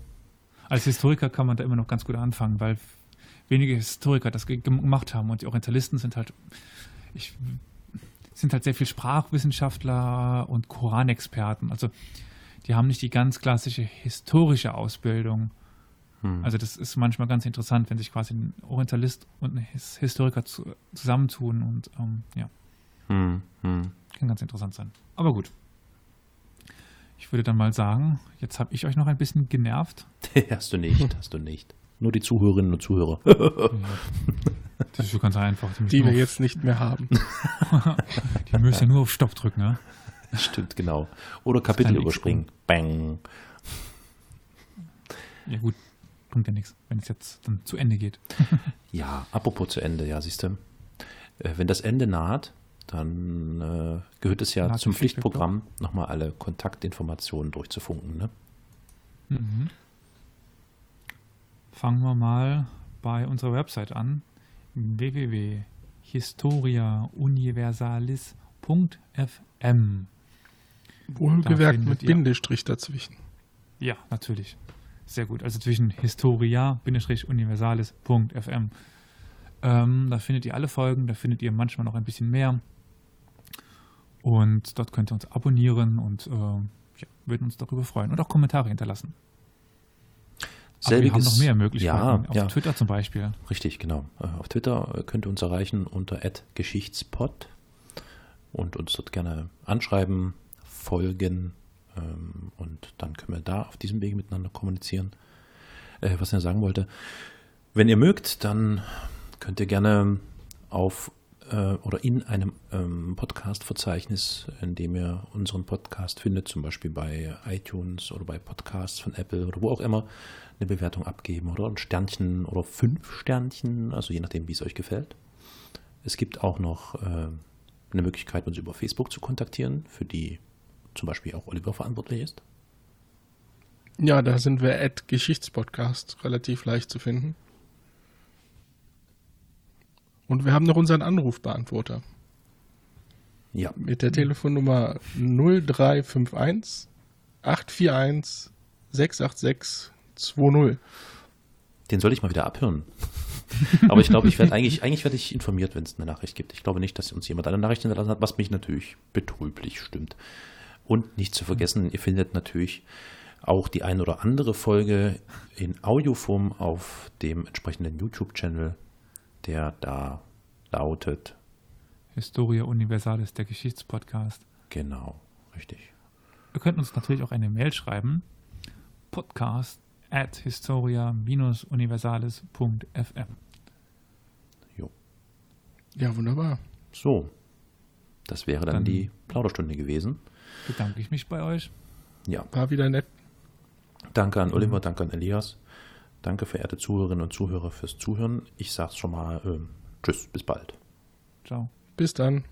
Als Historiker kann man da immer noch ganz gut anfangen, weil wenige Historiker das gemacht haben und die Orientalisten sind halt, ich, sind halt sehr viel Sprachwissenschaftler und Koranexperten. Also die haben nicht die ganz klassische historische Ausbildung hm. Also das ist manchmal ganz interessant, wenn sich quasi ein Orientalist und ein Historiker zu, zusammentun und ähm, ja. Hm. Hm. Kann ganz interessant sein. Aber gut. Ich würde dann mal sagen, jetzt habe ich euch noch ein bisschen genervt. [laughs] hast du nicht, hast du nicht. Nur die Zuhörerinnen und Zuhörer. [laughs] Das ist ganz einfach. Die, die wir jetzt nicht mehr haben. [laughs] die müssen ja nur auf Stopp drücken, ne? Stimmt, genau. Oder Kapitel überspringen. Bang. Ja gut, bringt ja nichts, wenn es jetzt dann zu Ende geht. ja, apropos zu Ende, ja, siehst du. Äh, wenn das Ende naht, dann äh, gehört es ja Naht zum Pflichtprogramm, nochmal alle Kontaktinformationen durchzufunken. Ne? Mhm. Fangen wir mal bei unserer Website an. www.historiauniversalis.fm Wohlgemerkt mit Bindestrich dazwischen. Ja, natürlich. Sehr gut. Also zwischen historia-universalis.fm. Ähm, da findet ihr alle Folgen, da findet ihr manchmal noch ein bisschen mehr. Und dort könnt ihr uns abonnieren und äh, ja, würden uns darüber freuen und auch Kommentare hinterlassen. Aber wir haben noch mehr Möglichkeiten. Ja, auf ja. Twitter zum Beispiel. Richtig, genau. Äh, auf Twitter könnt ihr uns erreichen unter @geschichtspod und uns dort gerne anschreiben, folgen ähm, und dann können wir da auf diesem Wege miteinander kommunizieren. Äh, was ich sagen wollte, wenn ihr mögt, dann könnt ihr gerne auf äh, oder in einem ähm, Podcast-Verzeichnis, in dem ihr unseren Podcast findet, zum Beispiel bei iTunes oder bei Podcasts von Apple oder wo auch immer, eine Bewertung abgeben oder ein Sternchen oder fünf Sternchen, also je nachdem, wie es euch gefällt. Es gibt auch noch äh, eine Möglichkeit, uns über Facebook zu kontaktieren, für die zum Beispiel auch Oliver verantwortlich ist? Ja, da sind wir at Geschichtspodcast relativ leicht zu finden. Und wir haben noch unseren Anrufbeantworter. Ja. Mit der Telefonnummer 0351 841 686 20. Den soll ich mal wieder abhören. [laughs] Aber ich glaube, ich werde eigentlich, eigentlich werde ich informiert, wenn es eine Nachricht gibt. Ich glaube nicht, dass uns jemand eine Nachricht hinterlassen hat, was mich natürlich betrüblich stimmt. Und nicht zu vergessen, ihr findet natürlich auch die ein oder andere Folge in Audioform auf dem entsprechenden YouTube-Channel, der da lautet Historia Universalis, der Geschichtspodcast. Genau, richtig. Ihr könnt uns natürlich auch eine Mail schreiben. podcast at historia-universales.fm. Jo. Ja, wunderbar. So, das wäre dann, Dann- die Plauderstunde gewesen. Bedanke ich mich bei euch. Ja, War wieder nett. danke an Oliver, danke an Elias. Danke, verehrte Zuhörerinnen und Zuhörer, fürs Zuhören. Ich sag's schon mal, ähm, tschüss, bis bald. Ciao. Bis dann.